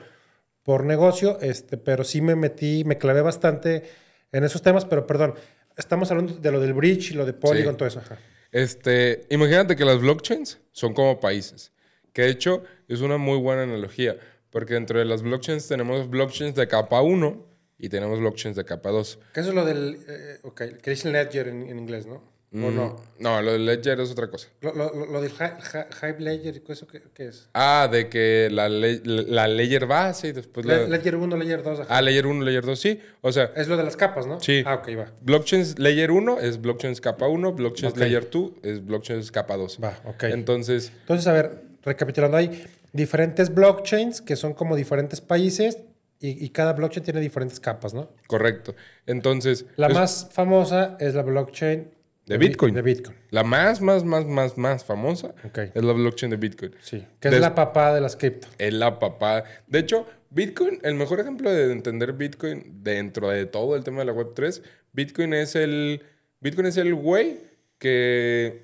por negocio, este, pero sí me metí, me clavé bastante en esos temas, pero perdón, estamos hablando de lo del bridge y lo de Polygon, Sí. todo eso. Ajá. Este, imagínate que las blockchains son como países, que de hecho es una muy buena analogía, porque dentro de las blockchains tenemos blockchains de capa 1 y tenemos blockchains de capa 2. Que eso es lo del, eh, ok, que dice Ledger en, en inglés, ¿no? ¿O no? No, lo del Ledger es otra cosa. Lo, lo- lo- del Hive Ledger, ¿eso qué, qué es? Ah, de que la, le- la Ledger base y después Le- Pues la... Ledger 1, Ledger 2, ajá. Ah, Layer 1, Layer 2, sí. O sea, Es lo de las capas, ¿no? Sí. Ah, ok, va. blockchains Layer 1 es blockchains capa 1, blockchains Ok. Layer 2 es blockchains capa 2. Va, ok. Entonces, Entonces, a ver, recapitulando, hay diferentes blockchains que son como diferentes países y, y cada blockchain tiene diferentes capas, ¿no? correcto. Entonces, La es más famosa es la blockchain De Bitcoin. De Bitcoin, la más, más, más, más, más famosa es la blockchain de Bitcoin. sí. Que es la papá de las cripto. Es la papá. De hecho, Bitcoin, el mejor ejemplo de entender Bitcoin dentro de todo el tema de la Web3, Bitcoin es el. Bitcoin es el güey que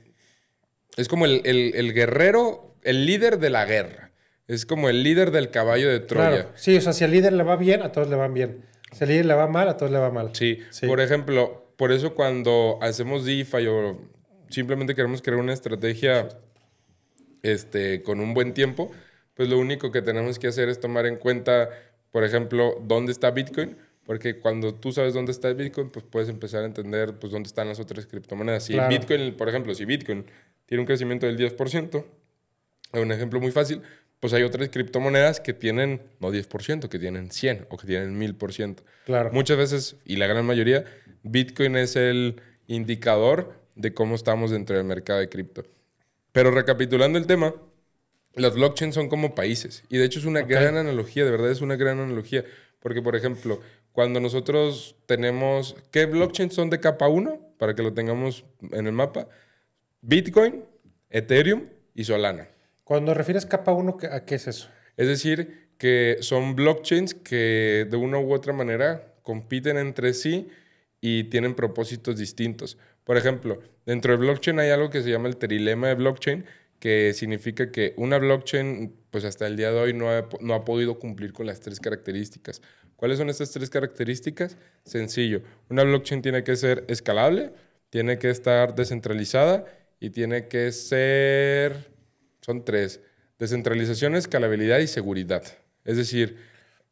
es como el, el- el guerrero, el líder de la guerra. Es como el líder del caballo de Troya. Claro. Sí, o sea, si al líder le va bien, a todos le van bien. Si al líder le va mal, a todos le va mal. Sí. Sí. Por ejemplo, por eso cuando hacemos DeFi o simplemente queremos crear una estrategia este, con un buen tiempo, pues lo único que tenemos que hacer es tomar en cuenta, por ejemplo, dónde está Bitcoin, porque cuando tú sabes dónde está Bitcoin, pues puedes empezar a entender pues, dónde están las otras criptomonedas. Si Claro. Bitcoin, por ejemplo, si Bitcoin tiene un crecimiento del 10%, un ejemplo muy fácil, pues hay otras criptomonedas que tienen, no 10%, que tienen 100 o que tienen 1000%. Claro. Muchas veces, y la gran mayoría, Bitcoin es el indicador de cómo estamos dentro del mercado de cripto. Pero recapitulando el tema, las blockchains son como países. Y de hecho es una gran analogía, de verdad es una gran analogía. Porque, por ejemplo, cuando nosotros tenemos... ¿Qué blockchains son de capa 1? Para que lo tengamos en el mapa. Bitcoin, Ethereum y Solana. Cuando refieres capa 1, ¿a qué es eso? Es decir, que son blockchains que de una u otra manera compiten entre sí y tienen propósitos distintos. Por ejemplo, dentro de blockchain hay algo que se llama el trilema de blockchain, que significa que una blockchain, pues hasta el día de hoy no ha, no ha podido cumplir con las tres características. ¿Cuáles son estas tres características? Sencillo. Una blockchain tiene que ser escalable, tiene que estar descentralizada y tiene que ser... Son tres. Descentralización, escalabilidad y seguridad. Es decir,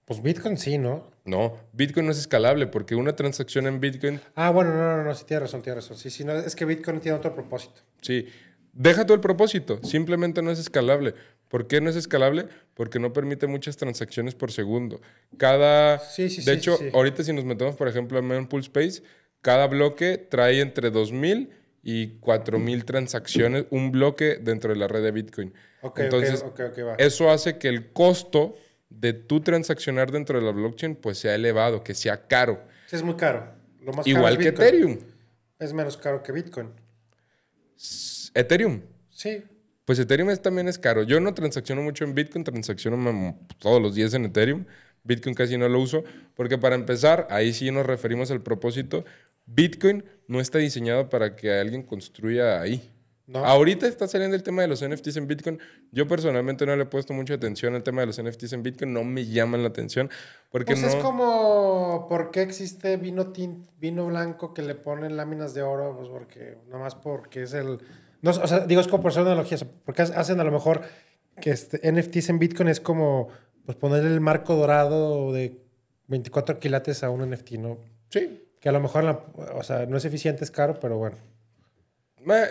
Pues Bitcoin sí, ¿no? no, Bitcoin no es escalable porque una transacción en Bitcoin, Ah, bueno, no, no, no, sí, tienes razón, tienes razón. Sí, sí, no, es que Bitcoin tiene otro propósito. sí, deja todo el propósito, simplemente no es escalable. ¿Por qué no es escalable? Porque no permite muchas transacciones por segundo. Cada... Sí, sí, de sí, hecho, sí. ahorita si nos metemos, por ejemplo, en Mempool Space, cada bloque trae entre 2.000 y 4.000 transacciones, un bloque dentro de la red de Bitcoin. Ok, Entonces, ok, ok, ok, va. eso hace que el costo de tu transaccionar dentro de la blockchain pues sea elevado, que sea caro. Sí, es muy caro. Lo más caro Igual es que Bitcoin. Ethereum. Es menos caro que Bitcoin. Ethereum. Sí. Pues Ethereum es- también es caro. Yo no transacciono mucho en Bitcoin, transacciono todos los días en Ethereum. Bitcoin casi no lo uso, porque para empezar, ahí sí nos referimos al propósito. Bitcoin no está diseñado para que alguien construya ahí. No. Ahorita está saliendo el tema de los NFTs en Bitcoin. Yo personalmente no le he puesto mucha atención al tema de los NFTs en Bitcoin. No me llaman la atención porque Pues no... es como, ¿por qué existe vino tint, vino blanco que le ponen láminas de oro? Pues porque, nada más porque es el... No, o sea, digo, es como por ser una analogía, porque hacen a lo mejor que este NFTs en Bitcoin es como, pues ponerle el marco dorado de 24 quilates a un NFT, ¿no? Sí, Que a lo mejor, la- o sea, no es eficiente, es caro, pero bueno.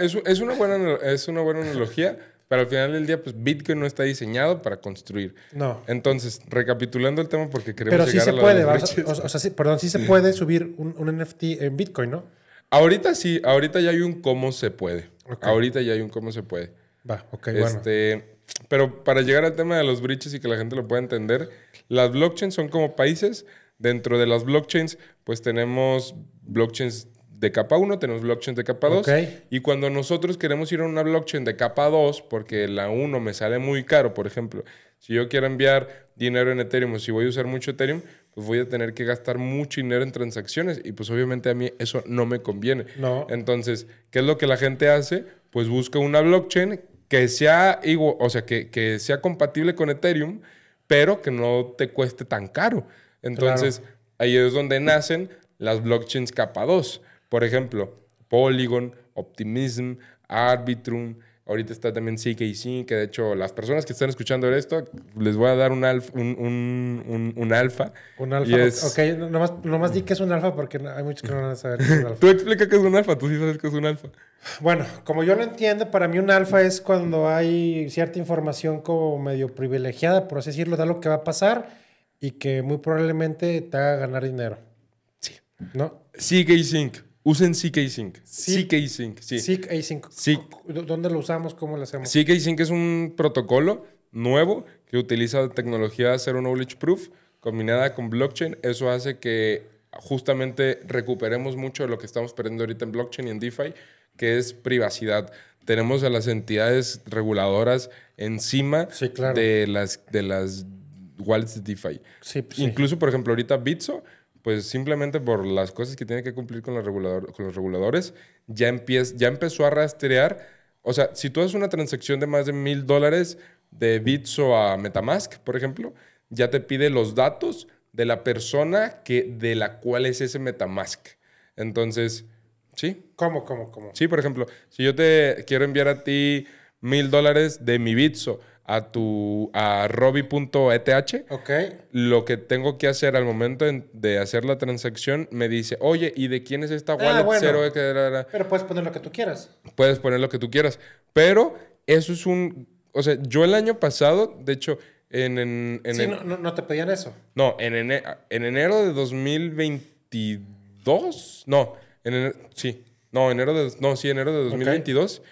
Es, es una buena, es una buena analogía, pero al final del día, pues Bitcoin no está diseñado para construir. No. Entonces, recapitulando el tema, porque queremos Pero sí llegar se a puede, o, sea, o- sí, perdón, sí se puede subir un, un NFT en Bitcoin, ¿no? Ahorita sí, ahorita ya hay un cómo se puede. Ahorita ya hay un cómo se puede. Va, ok, bueno. Este, pero para llegar al tema de los bridges y que la gente lo pueda entender, las blockchains son como países. Dentro de las blockchains, pues tenemos blockchains de capa 1, tenemos blockchains de capa 2. Ok. Y cuando nosotros queremos ir a una blockchain de capa 2, porque la 1 me sale muy caro, por ejemplo, si yo quiero enviar dinero en Ethereum o si voy a usar mucho Ethereum, pues voy a tener que gastar mucho dinero en transacciones y pues obviamente a mí eso no me conviene. No. Entonces, ¿qué es lo que la gente hace? Pues busca una blockchain que sea igual, o sea, que, que sea compatible con Ethereum, pero que no te cueste tan caro. Entonces, ahí es donde nacen las blockchains capa 2. Por ejemplo, Polygon, Optimism, Arbitrum, Ahorita está también CKC, que de hecho las personas que están escuchando esto, les voy a dar un, alfa. Un, un, un, alfa. Un alfa. Ok, nomás, nomás, di que es un alfa porque hay muchos que no van a saber qué es un alfa. Tú explica qué es un alfa, tú sí sabes qué es un alfa. Bueno, como yo lo entiendo, para mí un alfa es cuando hay cierta información como medio privilegiada, por así decirlo, de lo que va a pasar y que muy probablemente te haga ganar dinero. Sí. ¿No? CKC. Usen CK-Sync. CK-Sync, sí. CK-Sync. ¿Dónde lo usamos? ¿Cómo lo hacemos? CK-Sync es un protocolo nuevo que utiliza tecnología Zero Knowledge Proof combinada con blockchain. Eso hace que justamente recuperemos mucho de lo que estamos perdiendo ahorita en blockchain y en DeFi, que es privacidad. Tenemos a las entidades reguladoras encima de, las, de las wallets de DeFi. Sí, Incluso, por ejemplo, ahorita Bitso pues simplemente por las cosas que tiene que cumplir con, con los reguladores, ya, ya empezó a rastrear. O sea, si tú haces una transacción de más de mil dólares de Bitso a Metamask, por ejemplo, ya te pide los datos de la persona que, de la cual es ese Metamask. Entonces, ¿sí? ¿Cómo, cómo, cómo? Sí, por ejemplo, si yo te quiero enviar a ti mil dólares de mi Bitso a tu a robbie.eth. Ok. Lo que tengo que hacer al momento de hacer la transacción me dice, oye, ¿y de quién es esta ah, wallet cero? Pero puedes poner lo que tú quieras. Puedes poner lo que tú quieras. Pero eso es un. O sea, yo el año pasado, de hecho, en. en, sí, no, no, te pedían eso. No, en, en enero de 2022. No, en sí. No, enero de. No, sí, enero de 2022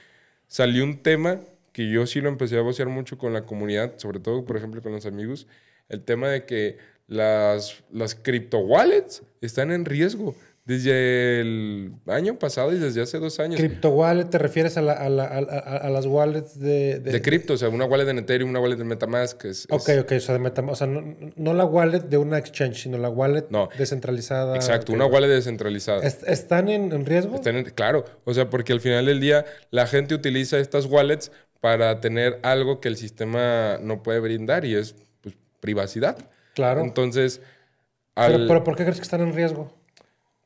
salió un tema que yo sí lo empecé a vocear mucho con la comunidad, sobre todo, por ejemplo, con los amigos, el tema de que las, las crypto wallets están en riesgo desde el año pasado y desde hace dos años. ¿Crypto wallet te refieres a, las wallets de... De, cripto, o sea, una wallet de Ethereum, una wallet de Metamask. Es, ok, ok, o sea, de Metamask, o sea no, la wallet de una exchange, sino la wallet descentralizada. Exacto, una wallet descentralizada. ¿Están en, riesgo? Están claro, o sea, porque al final del día la gente utiliza estas wallets para tener algo que el sistema no puede brindar y es pues, privacidad. Claro. Entonces... Pero, ¿por qué crees que están en riesgo?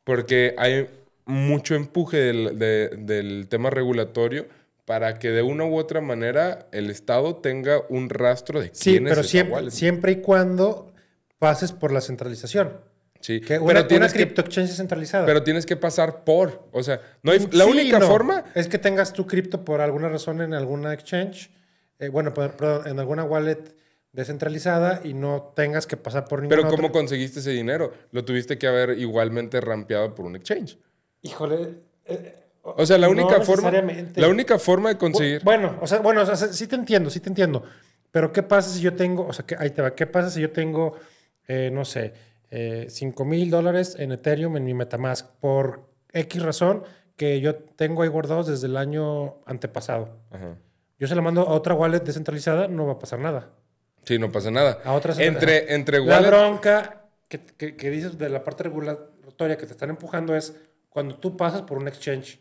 Porque hay mucho empuje del, tema regulatorio para que de una u otra manera el Estado tenga un rastro de sí, quién pero siempre, siempre y cuando pases por la centralización. Sí, que una, pero tienes cripto exchange centralizada. Pero tienes que pasar por, o sea, no hay, la única forma es que tengas tu cripto por alguna razón en alguna exchange, eh, bueno, perdón, en alguna wallet descentralizada y no tengas que pasar por ninguna Pero ¿cómo conseguiste ese dinero? Lo tuviste que haber igualmente rampeado por un exchange. Híjole, eh, o sea, la única forma la única forma de conseguir Bueno, o sea, bueno, o sea, sí te entiendo, sí te entiendo. Pero ¿qué pasa si yo tengo, o sea, que ahí te va, ¿qué pasa si yo tengo eh, no sé, eh, 5 mil dólares en Ethereum en mi Metamask por X razón que yo tengo ahí guardados desde el año antepasado. Yo se lo mando a otra wallet descentralizada, no va a pasar nada. Sí, no pasa nada. A otras entre, entre La bronca que, que, dices de la parte regulatoria que te están empujando es cuando tú pasas por un exchange.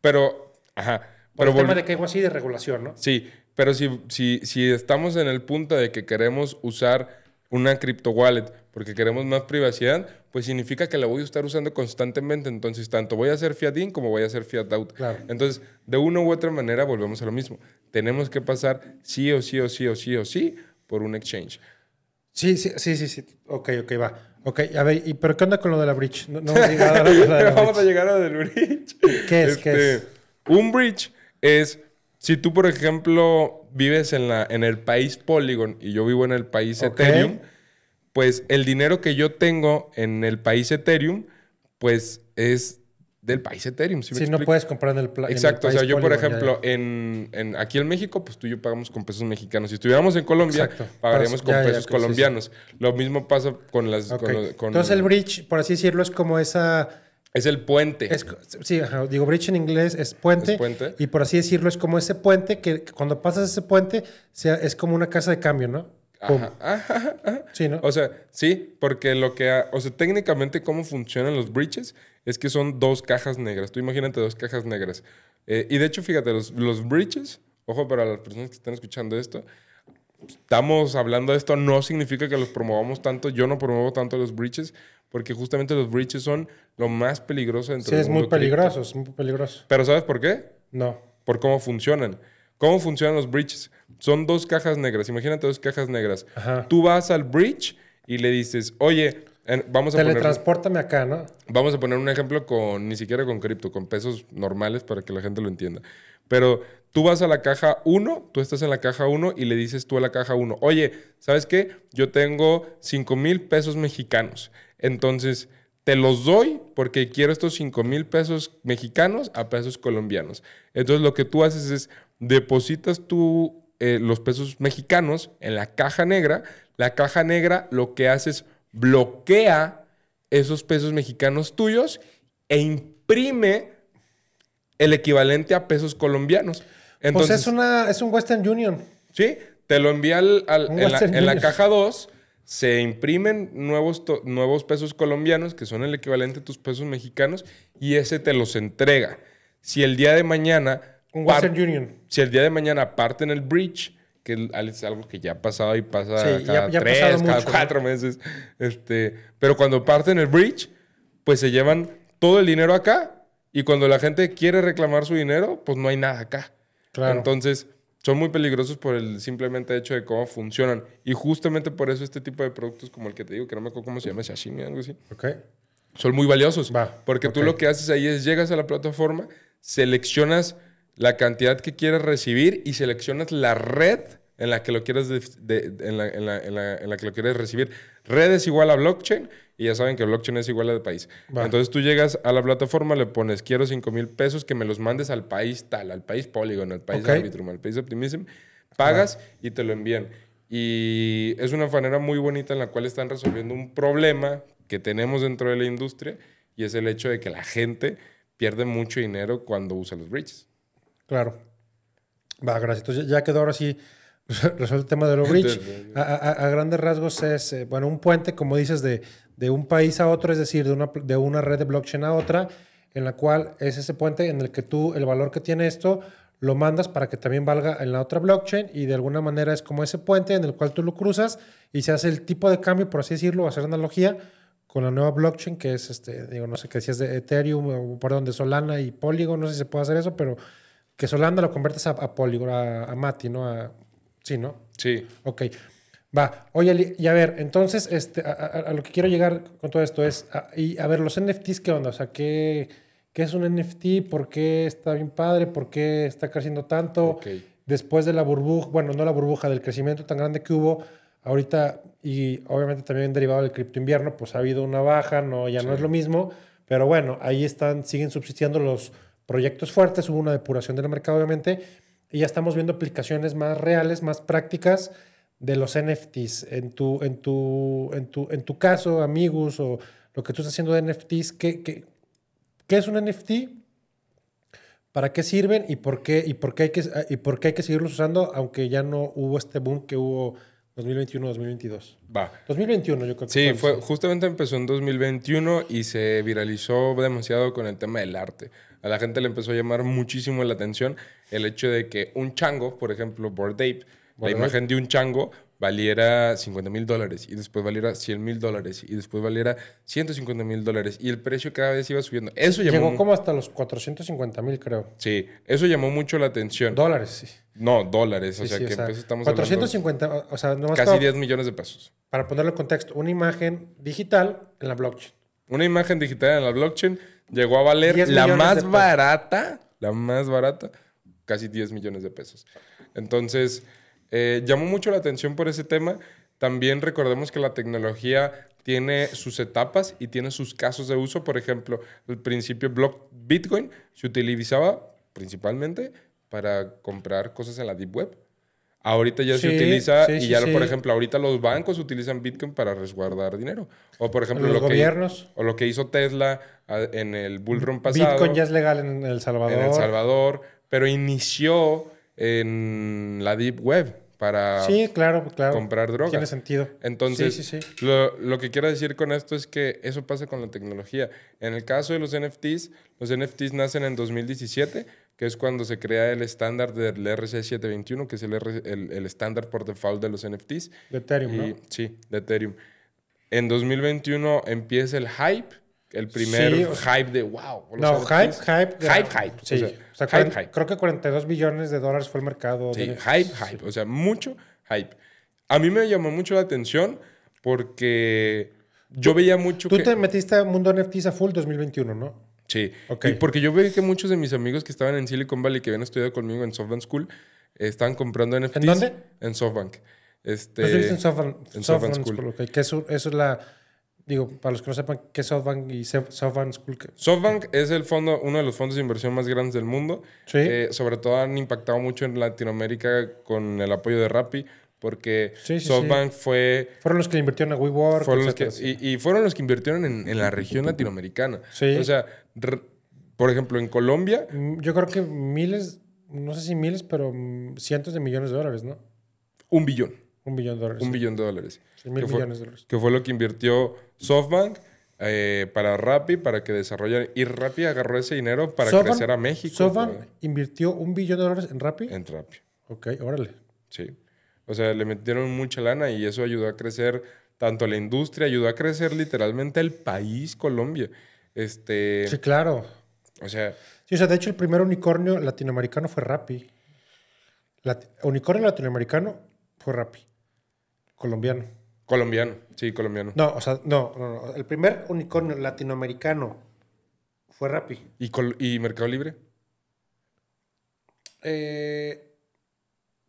Pero, ajá. Por el tema de que así de regulación, ¿no? Sí, pero si, si, si estamos en el punto de que queremos usar una crypto wallet porque queremos más privacidad, pues significa que la voy a estar usando constantemente. Entonces, tanto voy a hacer fiat in como voy a hacer fiat out. Entonces, de una u otra manera, volvemos a lo mismo. Tenemos que pasar sí o sí o sí o sí o sí por un exchange. Sí, sí, sí, sí, sí. Ok, ok, va. Ok, a ver, ¿y pero qué onda con lo de la bridge? No, no Vamos a llegar a lo del bridge. ¿Qué es? ¿Qué es? Este, un bridge es si tú, por ejemplo, vives en, la, en el país Polygon y yo vivo en el país Ethereum, pues el dinero que yo tengo en el país Ethereum, pues es del país Ethereum. ¿sí, no puedes comprar en el, en Exacto. o sea, yo, por ejemplo, En, en, aquí en México, pues tú y yo pagamos con pesos mexicanos. Si estuviéramos en Colombia, pagaríamos con pesos colombianos. Lo mismo pasa con las... Entonces el bridge, por así decirlo, es como esa es el puente. sí, digo, bridge en inglés es puente, Y por así decirlo, es como ese puente que cuando pasas ese puente sea, es como una casa de cambio, ¿no? Ajá, Sí, ¿no? O sea, sí, porque lo que... o sea, técnicamente cómo funcionan los bridges es que son dos cajas negras. Tú imagínate dos cajas negras. Eh, y de hecho, fíjate, los, los bridges, ojo para las personas que están escuchando esto, estamos hablando de esto no significa que los promovamos tanto. Yo no promuevo tanto los breaches porque justamente los breaches son lo más peligroso dentro Sí, del es mundo muy peligroso, cripto. es muy peligroso. Pero ¿sabes por qué? No. Por cómo funcionan. ¿Cómo funcionan los breaches? Son dos cajas negras. Imagínate dos cajas negras. Ajá. Tú vas al breach y le dices, oye, en- vamos a poner... Teletranspórtame acá, ¿no? Vamos a poner un ejemplo con ni siquiera con cripto, con pesos normales para que la gente lo entienda. Pero tú vas a la caja 1, tú estás en la caja 1 y le dices tú a la caja 1, oye, ¿sabes qué? Yo tengo 5 mil pesos mexicanos. Entonces, te los doy porque quiero estos 5 mil pesos mexicanos a pesos colombianos. Entonces, lo que tú haces es depositas tú eh, los pesos mexicanos en la caja negra. La caja negra lo que hace es bloquea esos pesos mexicanos tuyos e imprime el equivalente a pesos colombianos. Entonces, pues es, una, es un Western Union. sí, te lo envía al- en, la, en caja 2, se imprimen nuevos, to- nuevos pesos colombianos, que son el equivalente a tus pesos mexicanos, y ese te los entrega. Si el día de mañana... Un par- Western Union. si el día de mañana parten el breach, que es algo que ya ha pasado y pasa Sí, cada ya- ya tres, cada mucho, ¿no? cuatro meses. Este, pero cuando parten el breach, pues se llevan todo el dinero acá y cuando la gente quiere reclamar su dinero, pues no hay nada acá. Claro. Entonces, son muy peligrosos por el simplemente hecho de cómo funcionan. Y justamente por eso este tipo de productos como el que te digo, que no me acuerdo cómo se llama, Sashimi, algo así Ok. son muy valiosos. Va, porque tú ok. lo que haces ahí es llegas a la plataforma, seleccionas la cantidad que quieres recibir y seleccionas la red en la que lo quieres de- de- en, la, en la- en la- en la que lo quieres recibir. Red es igual a blockchain y ya saben que blockchain es igual a de país. Entonces tú llegas a la plataforma, le pones quiero 5 mil pesos que me los mandes al país tal, al país Polygon, al país Ok. Arbitrum, al país Optimism, pagas y te lo envían. Y es una manera muy bonita en la cual están resolviendo un problema que tenemos dentro de la industria y es el hecho de que la gente pierde mucho dinero cuando usa los bridges. Claro. Va, gracias. Entonces ya quedó ahora sí resuelto el tema de los bridge. A, a- a grandes rasgos es, eh, bueno, un puente, como dices, de, de un país a otro, es decir, de una, de una red de blockchain a otra, en la cual es ese puente en el que tú, el valor que tiene esto, lo mandas para que también valga en la otra blockchain y de alguna manera es como ese puente en el cual tú lo cruzas y se hace el tipo de cambio, por así decirlo, hacer analogía con la nueva blockchain que es, este, digo, no sé qué decías de Ethereum, o, perdón, de Solana y Polygon, no sé si se puede hacer eso, pero que Solana lo conviertes a, a Polygon, a, a Mati, ¿no? A, sí, ¿no? Sí. Ok. Va. Oye, y a ver, entonces, este, a, lo que quiero llegar con todo esto es, a, y a ver, los NFTs, ¿qué onda? O sea, ¿qué, qué es un NFT? ¿Por qué está bien padre? ¿Por qué está creciendo tanto? Después de la burbuja, bueno, no la burbuja, del crecimiento tan grande que hubo, ahorita, y obviamente también derivado del cripto invierno, pues ha habido una baja, no, ya no es lo mismo, pero bueno, ahí están, siguen subsistiendo los proyectos fuertes, hubo una depuración del mercado, obviamente, y ya estamos viendo aplicaciones más reales, más prácticas de los NFTs. En tu, en tu, en tu, en tu caso, amigos, o lo que tú estás haciendo de NFTs, ¿qué, qué, qué es un NFT? ¿Para qué sirven y por qué, y, por qué hay que, y por qué hay que seguirlos usando, aunque ya no hubo este boom que hubo 2021-2022? Va. 2021, yo creo que Sí, fue. fue, justamente empezó en 2021 y se viralizó demasiado con el tema del arte. A la gente le empezó a llamar muchísimo la atención el hecho de que un chango, por ejemplo, Bored Ape, la imagen de un chango valiera 50 mil dólares y después valiera 100 mil dólares y después valiera 150 mil dólares y el precio cada vez iba subiendo. Eso llamó, Llegó como hasta los 450 mil, creo. sí, eso llamó mucho la atención. Dólares, sí. no, dólares, o Sí, sea, sí, que o sea, estamos 450, o- o sea, nomás casi para, 10 millones de pesos. para ponerlo en contexto, una imagen digital en la blockchain. Una imagen digital en la blockchain llegó a valer 10 la más barata, la más barata, casi 10 millones de pesos. Entonces, eh, llamó mucho la atención por ese tema. También recordemos que la tecnología tiene sus etapas y tiene sus casos de uso. Por ejemplo, al principio block Bitcoin se utilizaba principalmente para comprar cosas en la Deep Web. Ahorita ya se utiliza sí, y ya, sí. por ejemplo, ahorita los bancos utilizan Bitcoin para resguardar dinero. O, por ejemplo, Los lo que, o lo que hizo Tesla ah, en el bull run pasado Bitcoin ya es legal en El Salvador. en El Salvador, pero inició en la Deep Web para... Sí, claro, claro. comprar drogas. Tiene sentido. Entonces. Lo, lo que quiero decir con esto es que eso pasa con la tecnología. En el caso de los NFTs, los NFTs nacen en 2017 que es cuando se crea el estándar del RC721, que es el, RC el, el estándar por default de los NFTs. De Ethereum, Y- ¿no? Sí, de Ethereum. En 2021 empieza el hype, el primer Sí, o sea- hype de wow. No, hype, NFTs. hype. Hype, hype. Sí. O sea, O sea, hype, hype. Creo que 42 billones de dólares fue el mercado. Sí, de- hype, hype. O sea, mucho hype. A mí me llamó mucho la atención porque yo veía mucho Tú que... te metiste a Mundo NFTs a full 2021, ¿no? Sí. Ok. Y porque yo veía que muchos de mis amigos que estaban en Silicon Valley, que habían estudiado conmigo en SoftBank School, estaban comprando NFTs. dónde? En SoftBank. Este, en SoftBank, en SoftBank SoftBank School. School. ok, que eso, eso es la... Digo, para los que no sepan qué es SoftBank y SoftBank School. SoftBank es el fondo, uno de los fondos de inversión más grandes del mundo. Sí. Eh, sobre todo han impactado mucho en Latinoamérica con el apoyo de Rappi, porque Sí, sí, SoftBank fue Fueron los que invirtieron a WeWork, Fueron los que- y, y fueron los que invirtieron en, en la región latinoamericana. Sí. O sea, por ejemplo, en Colombia, Mm, Yo creo que miles, no sé si miles, pero mm, cientos de millones de dólares, ¿no? un billón. Un billón de dólares. Un billón de dólares. Sí, mil fue- millones de dólares. Que fue lo que invirtió SoftBank eh, para Rappi, para que desarrollaran. Y Rappi agarró ese dinero para SoftBank- crecer a México. SoftBank para- invirtió un billón de dólares en Rappi. en Rappi. Ok, órale. Sí. O sea, le metieron mucha lana y eso ayudó a crecer tanto la industria, ayudó a crecer literalmente el país Colombia. Este, Sí, claro. o sea, Sí, o sea, de hecho, el primer unicornio latinoamericano fue Rappi. Lati- unicornio latinoamericano fue Rappi. Colombiano. colombiano, sí, colombiano. No, o sea, no, no, no. El primer unicornio latinoamericano fue Rappi. ¿Y, Col- y Mercado Libre? Eh,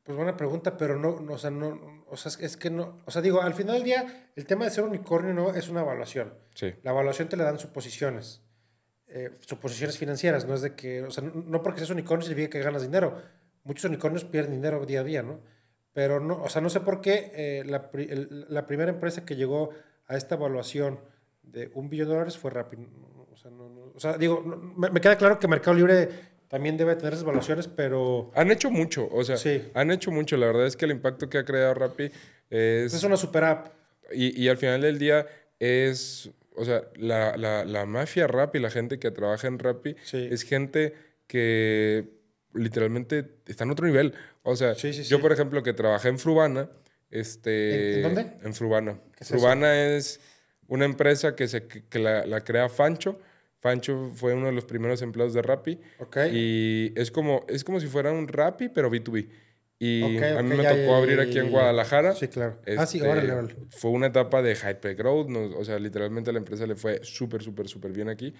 pues buena pregunta, pero no, no, o sea, no, o sea, es- que no, o sea, digo, al final del día, el tema de ser unicornio no es una evaluación. Sí. La evaluación te la dan suposiciones, eh, suposiciones financieras, no es de que, o sea, no, no porque seas unicornio significa que ganas dinero. Muchos unicornios pierden dinero día a día, ¿no? Pero no, o sea, no sé por qué eh, la, el- la primera empresa que llegó a esta evaluación de un billón de dólares fue Rappi. O sea, no- no- o sea, digo, no- me, me queda claro que Mercado Libre también debe tener esas evaluaciones, pero Han hecho mucho, o sea, Sí. han hecho mucho. La verdad es que el impacto que ha creado Rappi es... es una super app. Y, y al final del día es... O sea, la, la, la mafia Rappi, la gente que trabaja en Rappi, Sí. es gente que literalmente está en otro nivel. O sea, Sí, yo, por ejemplo, que trabajé en Frubana, este... ¿En- dónde? En Frubana. ¿Qué es Frubana es una empresa que, se, que la, la crea Fancho. Fancho fue uno de los primeros empleados de Rappi. Ok. Y es como, es como si fuera un Rappi, pero B2B. Y Ok, a mí me ya, tocó ya, abrir ya, aquí en. Guadalajara. Sí, claro. Ah, sí, Este, órale, órale. Fue una etapa de hype growth. o sea, literalmente a la empresa le fue súper, súper, súper bien aquí.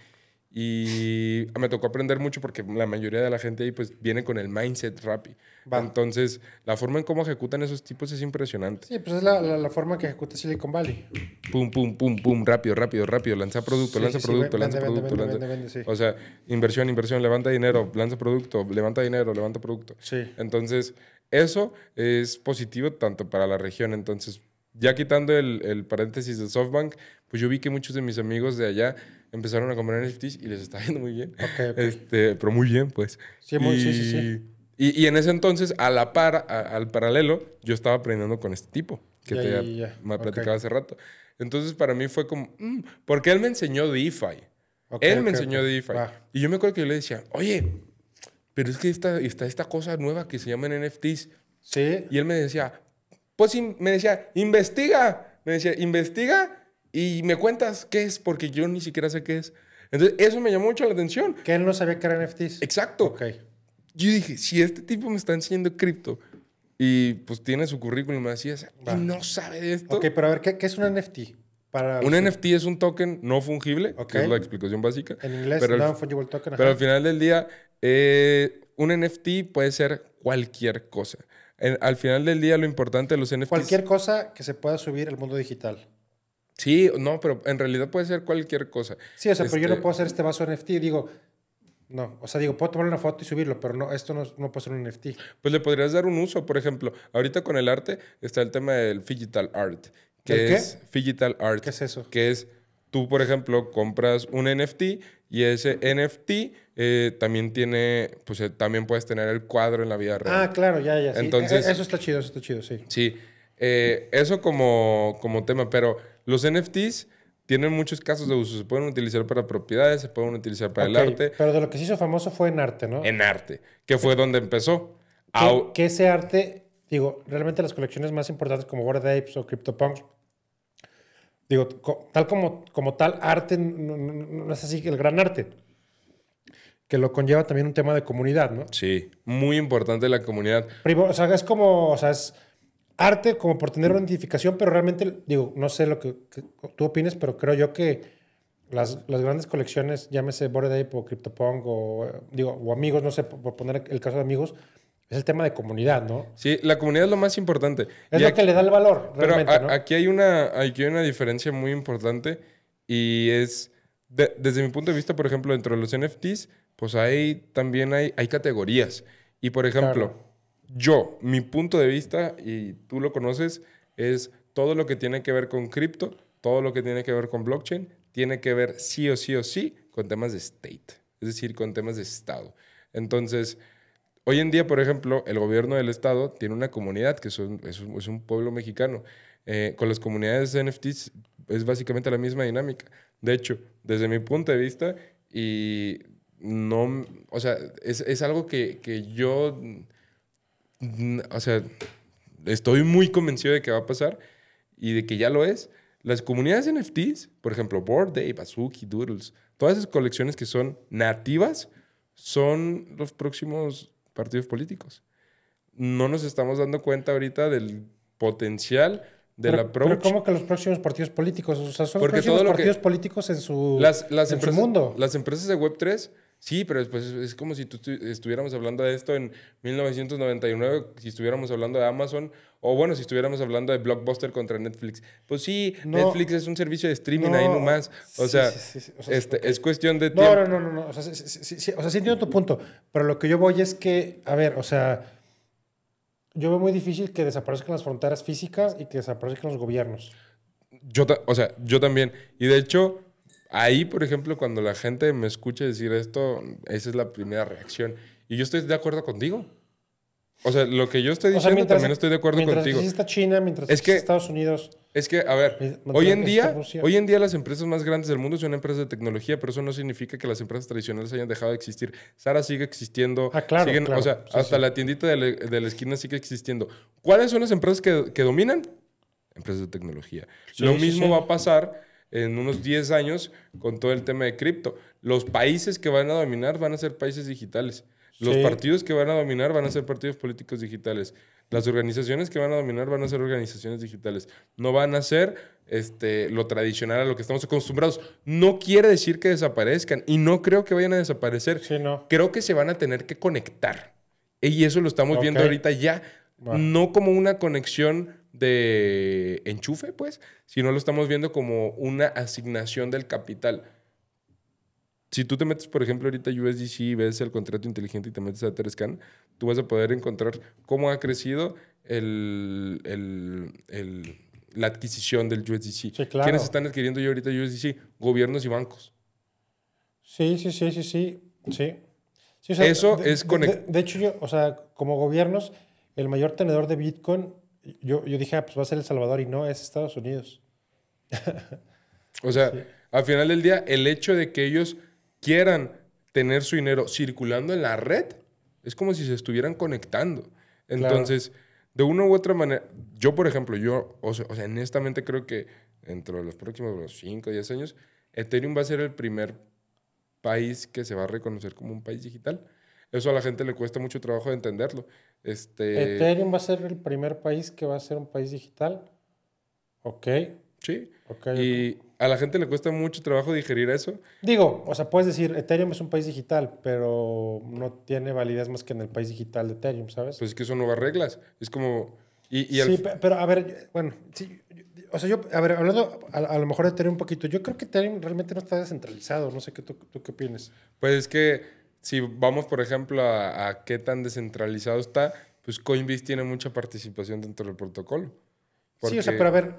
Y me tocó aprender mucho porque la mayoría de la gente ahí pues viene con el mindset Rappi. Va. Entonces, la forma en cómo ejecutan esos tipos es impresionante. Sí, pues es la, la, la forma que ejecuta Silicon Valley. Pum, pum, pum, pum, rápido, rápido, rápido. Lanza producto, Sí, lanza sí, producto, vende, lanza vende, producto. vende, lanza-. O sea, inversión, inversión, levanta dinero, lanza producto, levanta dinero, levanta producto. Sí. Entonces, eso es positivo tanto para la región. Entonces, ya quitando el, el paréntesis de SoftBank, pues yo vi que muchos de mis amigos de allá empezaron a comprar NFTs y les está yendo muy bien. Ok, ok. Este, pero muy bien, pues. Sí, muy- y, sí, sí, sí. Y, y en ese entonces, a la par, a- al paralelo, yo estaba aprendiendo con este tipo que Ya, te ya, ya. me platicaba hace rato. Entonces, para mí fue como, mm, porque él me enseñó DeFi. Él me enseñó. DeFi. Va. Y yo me acuerdo que yo le decía, oye, pero es que esta, está esta cosa nueva que se llaman NFTs. Sí. Y él me decía, pues me decía, investiga. Me decía, investiga y me cuentas qué es, porque yo ni siquiera sé qué es. Entonces, eso me llamó mucho la atención. Que él no sabía que eran NFTs. Exacto. Ok. Yo dije, si este tipo me está enseñando cripto y pues tiene su currículum así, es- y no sabe de esto. Ok, pero a ver, ¿qué, qué es un NFT? Para Un NFT es un token no fungible, que es la explicación básica. En inglés, pero, al- non-fungible token. pero ajá. al final del día, eh, un NFT puede ser cualquier cosa. En- al final del día, lo importante de los NFTs... Cualquier cosa que se pueda subir al mundo digital. Sí, no, pero en realidad puede ser cualquier cosa. Sí, o sea, pero yo no Este, puedo hacer este vaso NFT. Digo, no. O sea, digo, puedo tomar una foto y subirlo, pero no, esto no, no puede ser un NFT. Pues le podrías dar un uso, por ejemplo. Ahorita con el arte está el tema del digital art. Que ¿El qué? es digital art. ¿Qué es eso? Que es, tú, por ejemplo, compras un NFT y ese NFT eh, también tiene, pues eh, también puedes tener el cuadro en la vida real. Ah, claro, ya, ya. sí. Entonces- Eh, Eso está chido, eso está chido, sí. Sí, eh, eso como, como tema, pero los NFTs tienen muchos casos de uso. Se pueden utilizar para propiedades, se pueden utilizar para el arte. Pero de lo que se hizo famoso fue en arte, ¿no? En arte, que fue donde empezó. Que, que ese arte, digo, realmente las colecciones más importantes como Bored Apes o CryptoPunks, digo, tal como, como tal arte, no, es así el gran arte que lo conlleva también un tema de comunidad, ¿no? Sí, muy importante la comunidad. o sea, es como, o sea, es arte como por tener una identificación, pero realmente, digo, no sé lo que, tú opines, pero creo yo que las, las grandes colecciones, llámese Bored Ape o CryptoPunk o, digo, o amigos, no sé, por poner el caso de amigos, es el tema de comunidad, ¿no? Sí, la comunidad es lo más importante. Es lo que le da el valor, pero aquí, hay una, aquí hay una diferencia muy importante y es, desde mi punto de vista, por ejemplo, dentro de los NFTs, pues ahí también hay, hay categorías. Y por ejemplo, yo, mi punto de vista, y tú lo conoces, es todo lo que tiene que ver con cripto, todo lo que tiene que ver con blockchain, tiene que ver sí o sí o sí con temas de state, es decir, con temas de Estado. Entonces, hoy en día, por ejemplo, el gobierno del Estado tiene una comunidad que es un, pueblo mexicano. Eh, con las comunidades de NFTs es básicamente la misma dinámica. De hecho, desde mi punto de vista, y no, o sea, es, algo que, que yo o sea, estoy muy convencido de que va a pasar y de que ya lo es. Las comunidades NFTs, por ejemplo, Board Day, Bazuki, Doodles, todas esas colecciones que son nativas son los próximos partidos políticos. No nos estamos dando cuenta ahorita del potencial de la Pero ¿cómo que los próximos partidos políticos? O sea, son los próximos partidos políticos en su, las, las en mundo. Las empresas de Web3 Sí, pero después es como si tú estuviéramos hablando de esto en 1999, si estuviéramos hablando de Amazon, o bueno, si estuviéramos hablando de Blockbuster contra Netflix. Pues sí, Netflix es un servicio de streaming ahí nomás. O sea, este, es cuestión de tiempo. No, no, no, no. O sea, sí, o sea, sí entiendo tu punto, pero lo que yo voy es que, a ver, o sea, yo veo muy difícil que desaparezcan las fronteras físicas y que desaparezcan los gobiernos. Yo, o sea, yo también. Y de hecho, Ahí, por ejemplo, cuando la gente me escucha decir esto, esa es la primera reacción. Y yo estoy de acuerdo contigo. O sea, lo que yo estoy diciendo también estoy de acuerdo mientras contigo. Mientras China, mientras es que, Estados Unidos. Es que, a ver, hoy en día, hoy en día las empresas más grandes del mundo son empresas de tecnología, pero eso no significa que las empresas tradicionales hayan dejado de existir. Sara sigue existiendo. Ah, claro, O sea, hasta la tiendita de la, esquina sigue existiendo. ¿Cuáles son las empresas que, que dominan? Empresas de tecnología. Lo mismo va a pasar en unos 10 años con todo el tema de cripto. Los países que van a dominar van a ser países digitales. Los partidos que van a dominar van a ser partidos políticos digitales. Las organizaciones que van a dominar van a ser organizaciones digitales. No van a ser este, lo tradicional a lo que estamos acostumbrados. No quiere decir que desaparezcan y no creo que vayan a desaparecer. Creo que se van a tener que conectar. Y eso lo estamos viendo ahorita ya. No como una conexión de enchufe, pues, sino lo estamos viendo como una asignación del capital. Si tú te metes, por ejemplo, ahorita USDC y ves el contrato inteligente y te metes a Etherscan, tú vas a poder encontrar cómo ha crecido el, la adquisición del USDC. Sí, claro. ¿Quiénes están adquiriendo yo ahorita USDC? Gobiernos y bancos. Sí, sí, sí, sí, sí. sí. Eso es conectado. De, hecho, yo, o sea, como gobiernos, el mayor tenedor de Bitcoin yo, yo dije, ah, pues va a ser El Salvador y no, es Estados Unidos. o sea, al final del día, el hecho de que ellos quieran tener su dinero circulando en la red es como si se estuvieran conectando. Entonces, de una u otra manera, yo, por ejemplo, yo, o sea, honestamente creo que dentro de los próximos 5 o 10 años, Ethereum va a ser el primer país que se va a reconocer como un país digital. Eso a la gente le cuesta mucho trabajo de entenderlo. Este... Ethereum va a ser el primer país que va a ser un país digital. Ok. Sí. y a la gente le cuesta mucho trabajo digerir eso. Digo, o sea, puedes decir, Ethereum es un país digital, pero no tiene validez más que en el país digital de Ethereum, ¿sabes? Pues es que son nuevas reglas. Es como... Y, sí, pero a ver, bueno, sí, o sea, yo, a ver, hablando a, lo mejor de Ethereum un poquito, yo creo que Ethereum realmente no está descentralizado, no sé qué tú, tú qué opinas. Pues es que si vamos, por ejemplo, a, qué tan descentralizado está, pues Coinbase tiene mucha participación dentro del protocolo. Sí, o sea, pero a ver,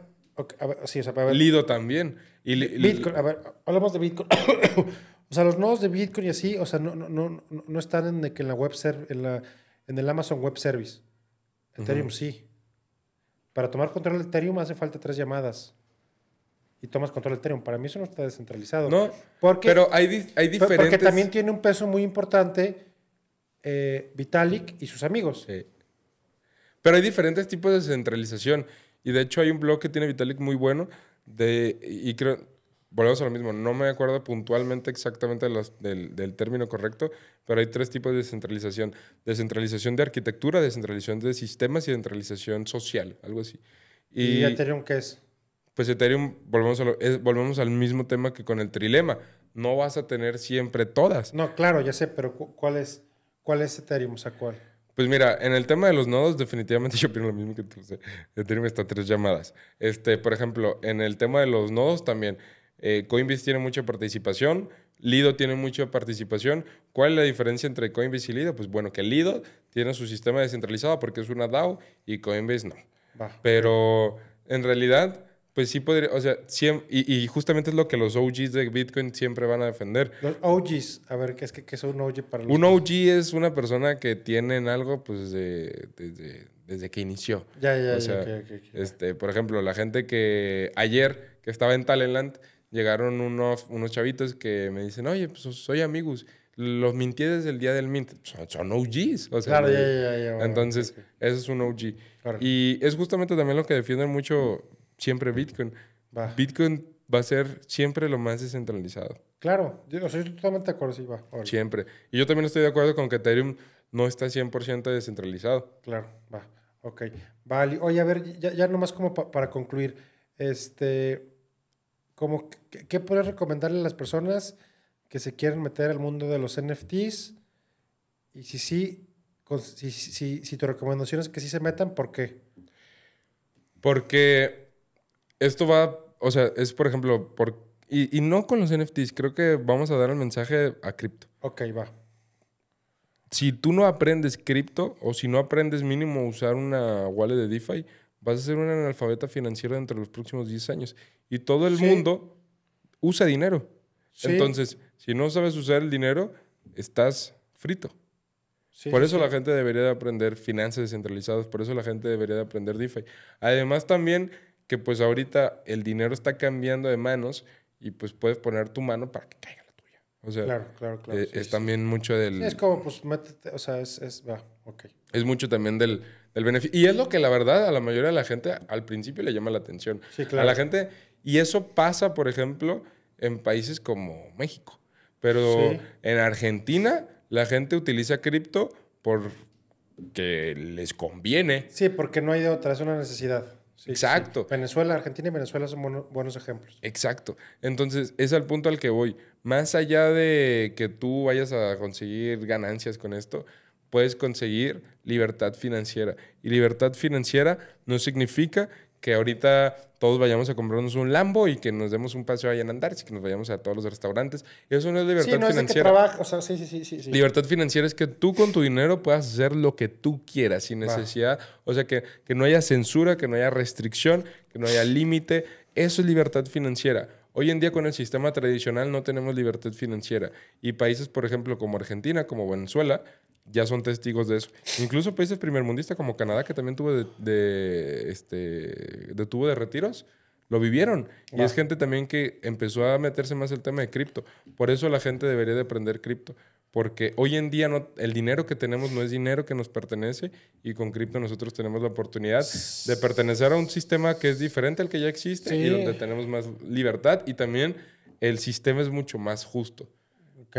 sí, o sea, a ver. Lido también. Y Bitcoin, a ver, hablamos de Bitcoin. o sea, los nodos de Bitcoin y así, o sea, no, no, no, no están en, en la web en, la, en el Amazon Web Service. Ethereum sí. Para tomar control de Ethereum hace falta tres llamadas. Y tomas control de Ethereum. Para mí eso no está descentralizado. No, porque, pero hay, hay diferentes... porque también tiene un peso muy importante eh, Vitalik y sus amigos. Sí. Pero hay diferentes tipos de descentralización. Y de hecho hay un blog que tiene Vitalik muy bueno. De, y creo, volvemos a lo mismo, no me acuerdo puntualmente exactamente los- del, del término correcto, pero hay tres tipos de descentralización. Descentralización de arquitectura, descentralización de sistemas y descentralización social, algo así. ¿Y, Y, Ethereum qué es? Pues Ethereum, volvemos, a lo- es- volvemos al mismo tema que con el trilema. No vas a tener siempre todas. No, claro, ya sé, pero cu- ¿cuál es, cuál es Ethereum? O sea, ¿cuál? Pues mira, en el tema de los nodos, definitivamente yo opino lo mismo que tú. O sea, Ethereum está a tres llamadas. Este, por ejemplo, en el tema de los nodos también, eh, Coinbase tiene mucha participación, Lido tiene mucha participación. ¿Cuál es la diferencia entre Coinbase y Lido? Pues bueno, que Lido tiene su sistema descentralizado porque es una DAO y Coinbase no. Va. Pero en realidad, pues sí podría, o sea, siem- y, y justamente es lo que los OGs de Bitcoin siempre van a defender. Los OGs, a ver, ¿qué es, que, qué es un OG para los Un OG es una persona que tiene en algo pues de- desde, desde que inició. Ya, ya, O ya, sea, ok, ok, ok. Este, por ejemplo, la gente que ayer que estaba en Talentland llegaron unos, unos chavitos que me dicen, oye, pues soy amigos. Los mintí desde el día del mint. Son, son OGs. O sea, Claro, ya, ya, ya, bueno, Entonces, ese es un OG. Claro. Y es justamente también lo que defienden mucho siempre Bitcoin. Va. Bitcoin va a ser siempre lo más descentralizado. Claro, yo, o sea, yo estoy totalmente de acuerdo, sí, va. órale. Siempre. Y yo también estoy de acuerdo con que Ethereum no está 100% descentralizado. Claro, va. Ok. Vale. Oye, a ver, ya, ya nomás como pa- para concluir, este, como, ¿qué, puedes recomendarle a las personas que se quieren meter al mundo de los NFTs? Y si sí, con- si, si- si tu recomendación es que sí se metan, ¿por qué? Porque esto va, o sea, es por ejemplo, por, y, y no con los NFTs, creo que vamos a dar el mensaje a cripto. Ok, va. Si tú no aprendes cripto o si no aprendes mínimo a usar una wallet de DeFi, vas a ser un analfabeta financiero dentro de los próximos 10 años. Y todo el Sí. mundo usa dinero. Sí. Entonces, si no sabes usar el dinero, estás frito. Sí, por eso la gente debería de aprender finanzas descentralizadas, por eso la gente debería de aprender DeFi. Además también que pues ahorita el dinero está cambiando de manos y pues puedes poner tu mano para que caiga la tuya. O sea, Claro, claro, claro. eh, sí, es sí. también mucho del... Sí, es como, pues, métete, o sea, es, es, va, ok. Es mucho también del, del beneficio. Y es lo que la verdad a la mayoría de la gente al principio le llama la atención. Sí, claro. A la gente, y eso pasa, por ejemplo, en países como México. Pero en Argentina la gente utiliza cripto porque les conviene. Sí, porque no hay de otra, es una necesidad. Sí, Exacto. sí. Venezuela, Argentina y Venezuela son buenos, buenos ejemplos. Exacto. Entonces, es al punto al que voy. Más allá de que tú vayas a conseguir ganancias con esto, puedes conseguir libertad financiera. Y libertad financiera no significa que ahorita todos vayamos a comprarnos un Lambo y que nos demos un paseo allá en Andares y que nos vayamos a todos los restaurantes. Eso no es libertad sí, no es de que financiera. trabaja, o sea, sí, sí, sí, sí. sí. Libertad financiera es que tú con tu dinero puedas hacer lo que tú quieras sin necesidad. O sea, que, que no haya censura, que no haya restricción, que no haya límite. Eso es libertad financiera. Hoy en día con el sistema tradicional no tenemos libertad financiera. Y países, por ejemplo, como Argentina, como Venezuela, ya son testigos de eso. Incluso países primermundistas como Canadá, que también tuvo de, de, este, de tubo de retiros, lo vivieron. Y Wow. es gente también que empezó a meterse más el tema de cripto. Por eso la gente debería de aprender cripto. Porque hoy en día no, el dinero que tenemos no es dinero que nos pertenece y con cripto nosotros tenemos la oportunidad de pertenecer a un sistema que es diferente al que ya existe Sí. y donde tenemos más libertad y también el sistema es mucho más justo. Ok,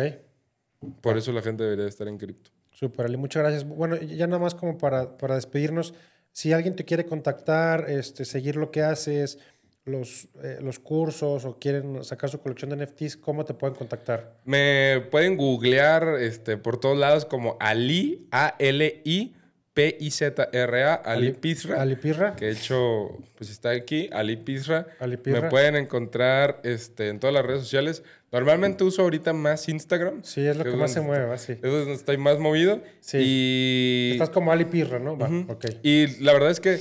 Por eso la gente debería de estar en cripto. Súper, Ali, muchas gracias. Bueno, ya nada más como para, para despedirnos, si alguien te quiere contactar, este, seguir lo que haces, los, eh, los cursos o quieren sacar su colección de NFTs, ¿cómo te pueden contactar? Me pueden googlear este, por todos lados como Ali, A-L-I, P-I-Z-R-A, Ali Pizra. Ali Pirra. Que de hecho, pues está aquí, Ali Pizra. Ali Pirra. Me pueden encontrar este, en todas las redes sociales. Normalmente uso ahorita más Instagram. Sí, es lo que más se mueve, va, sí. Es donde estoy más movido. Sí. Y, Estás como Ali Pirra, ¿no? Va, Ujú. ok. y la verdad es que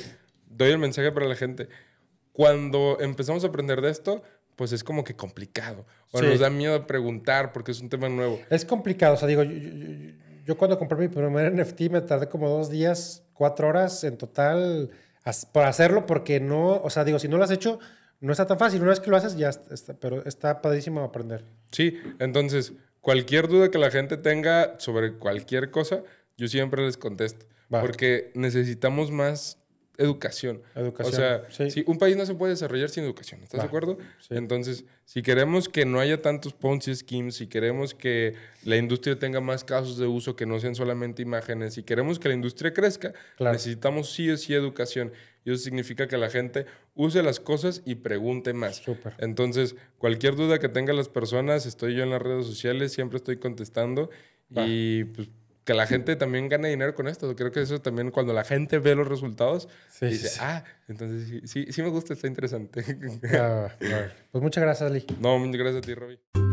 doy el mensaje para la gente. Cuando empezamos a aprender de esto, pues es como que complicado. O Sí. nos da miedo preguntar porque es un tema nuevo. Es complicado, o sea, digo, yo, yo- yo- yo cuando compré mi primer NFT me tardé como dos días, cuatro horas en total por hacerlo, porque no, o sea, digo, si no lo has hecho, no está tan fácil. Una vez que lo haces, ya está, pero está padrísimo aprender. Sí, entonces, cualquier duda que la gente tenga sobre cualquier cosa, yo siempre les contesto. Porque necesitamos más educación. Educación. O sea, si un país no se puede desarrollar sin educación, ¿estás de acuerdo? Entonces, si queremos que no haya tantos Ponzi schemes, si queremos que la industria tenga más casos de uso que no sean solamente imágenes, si queremos que la industria crezca, necesitamos sí o sí educación. Y eso significa que la gente use las cosas y pregunte más. Entonces, cualquier duda que tengan las personas, estoy yo en las redes sociales, siempre estoy contestando. Y pues que la gente también gane dinero con esto. Creo que eso también cuando la gente ve los resultados, dice, ah, entonces sí, sí, me gusta, está interesante. Pues muchas gracias, Lee. No, muchas gracias a ti, Robbie.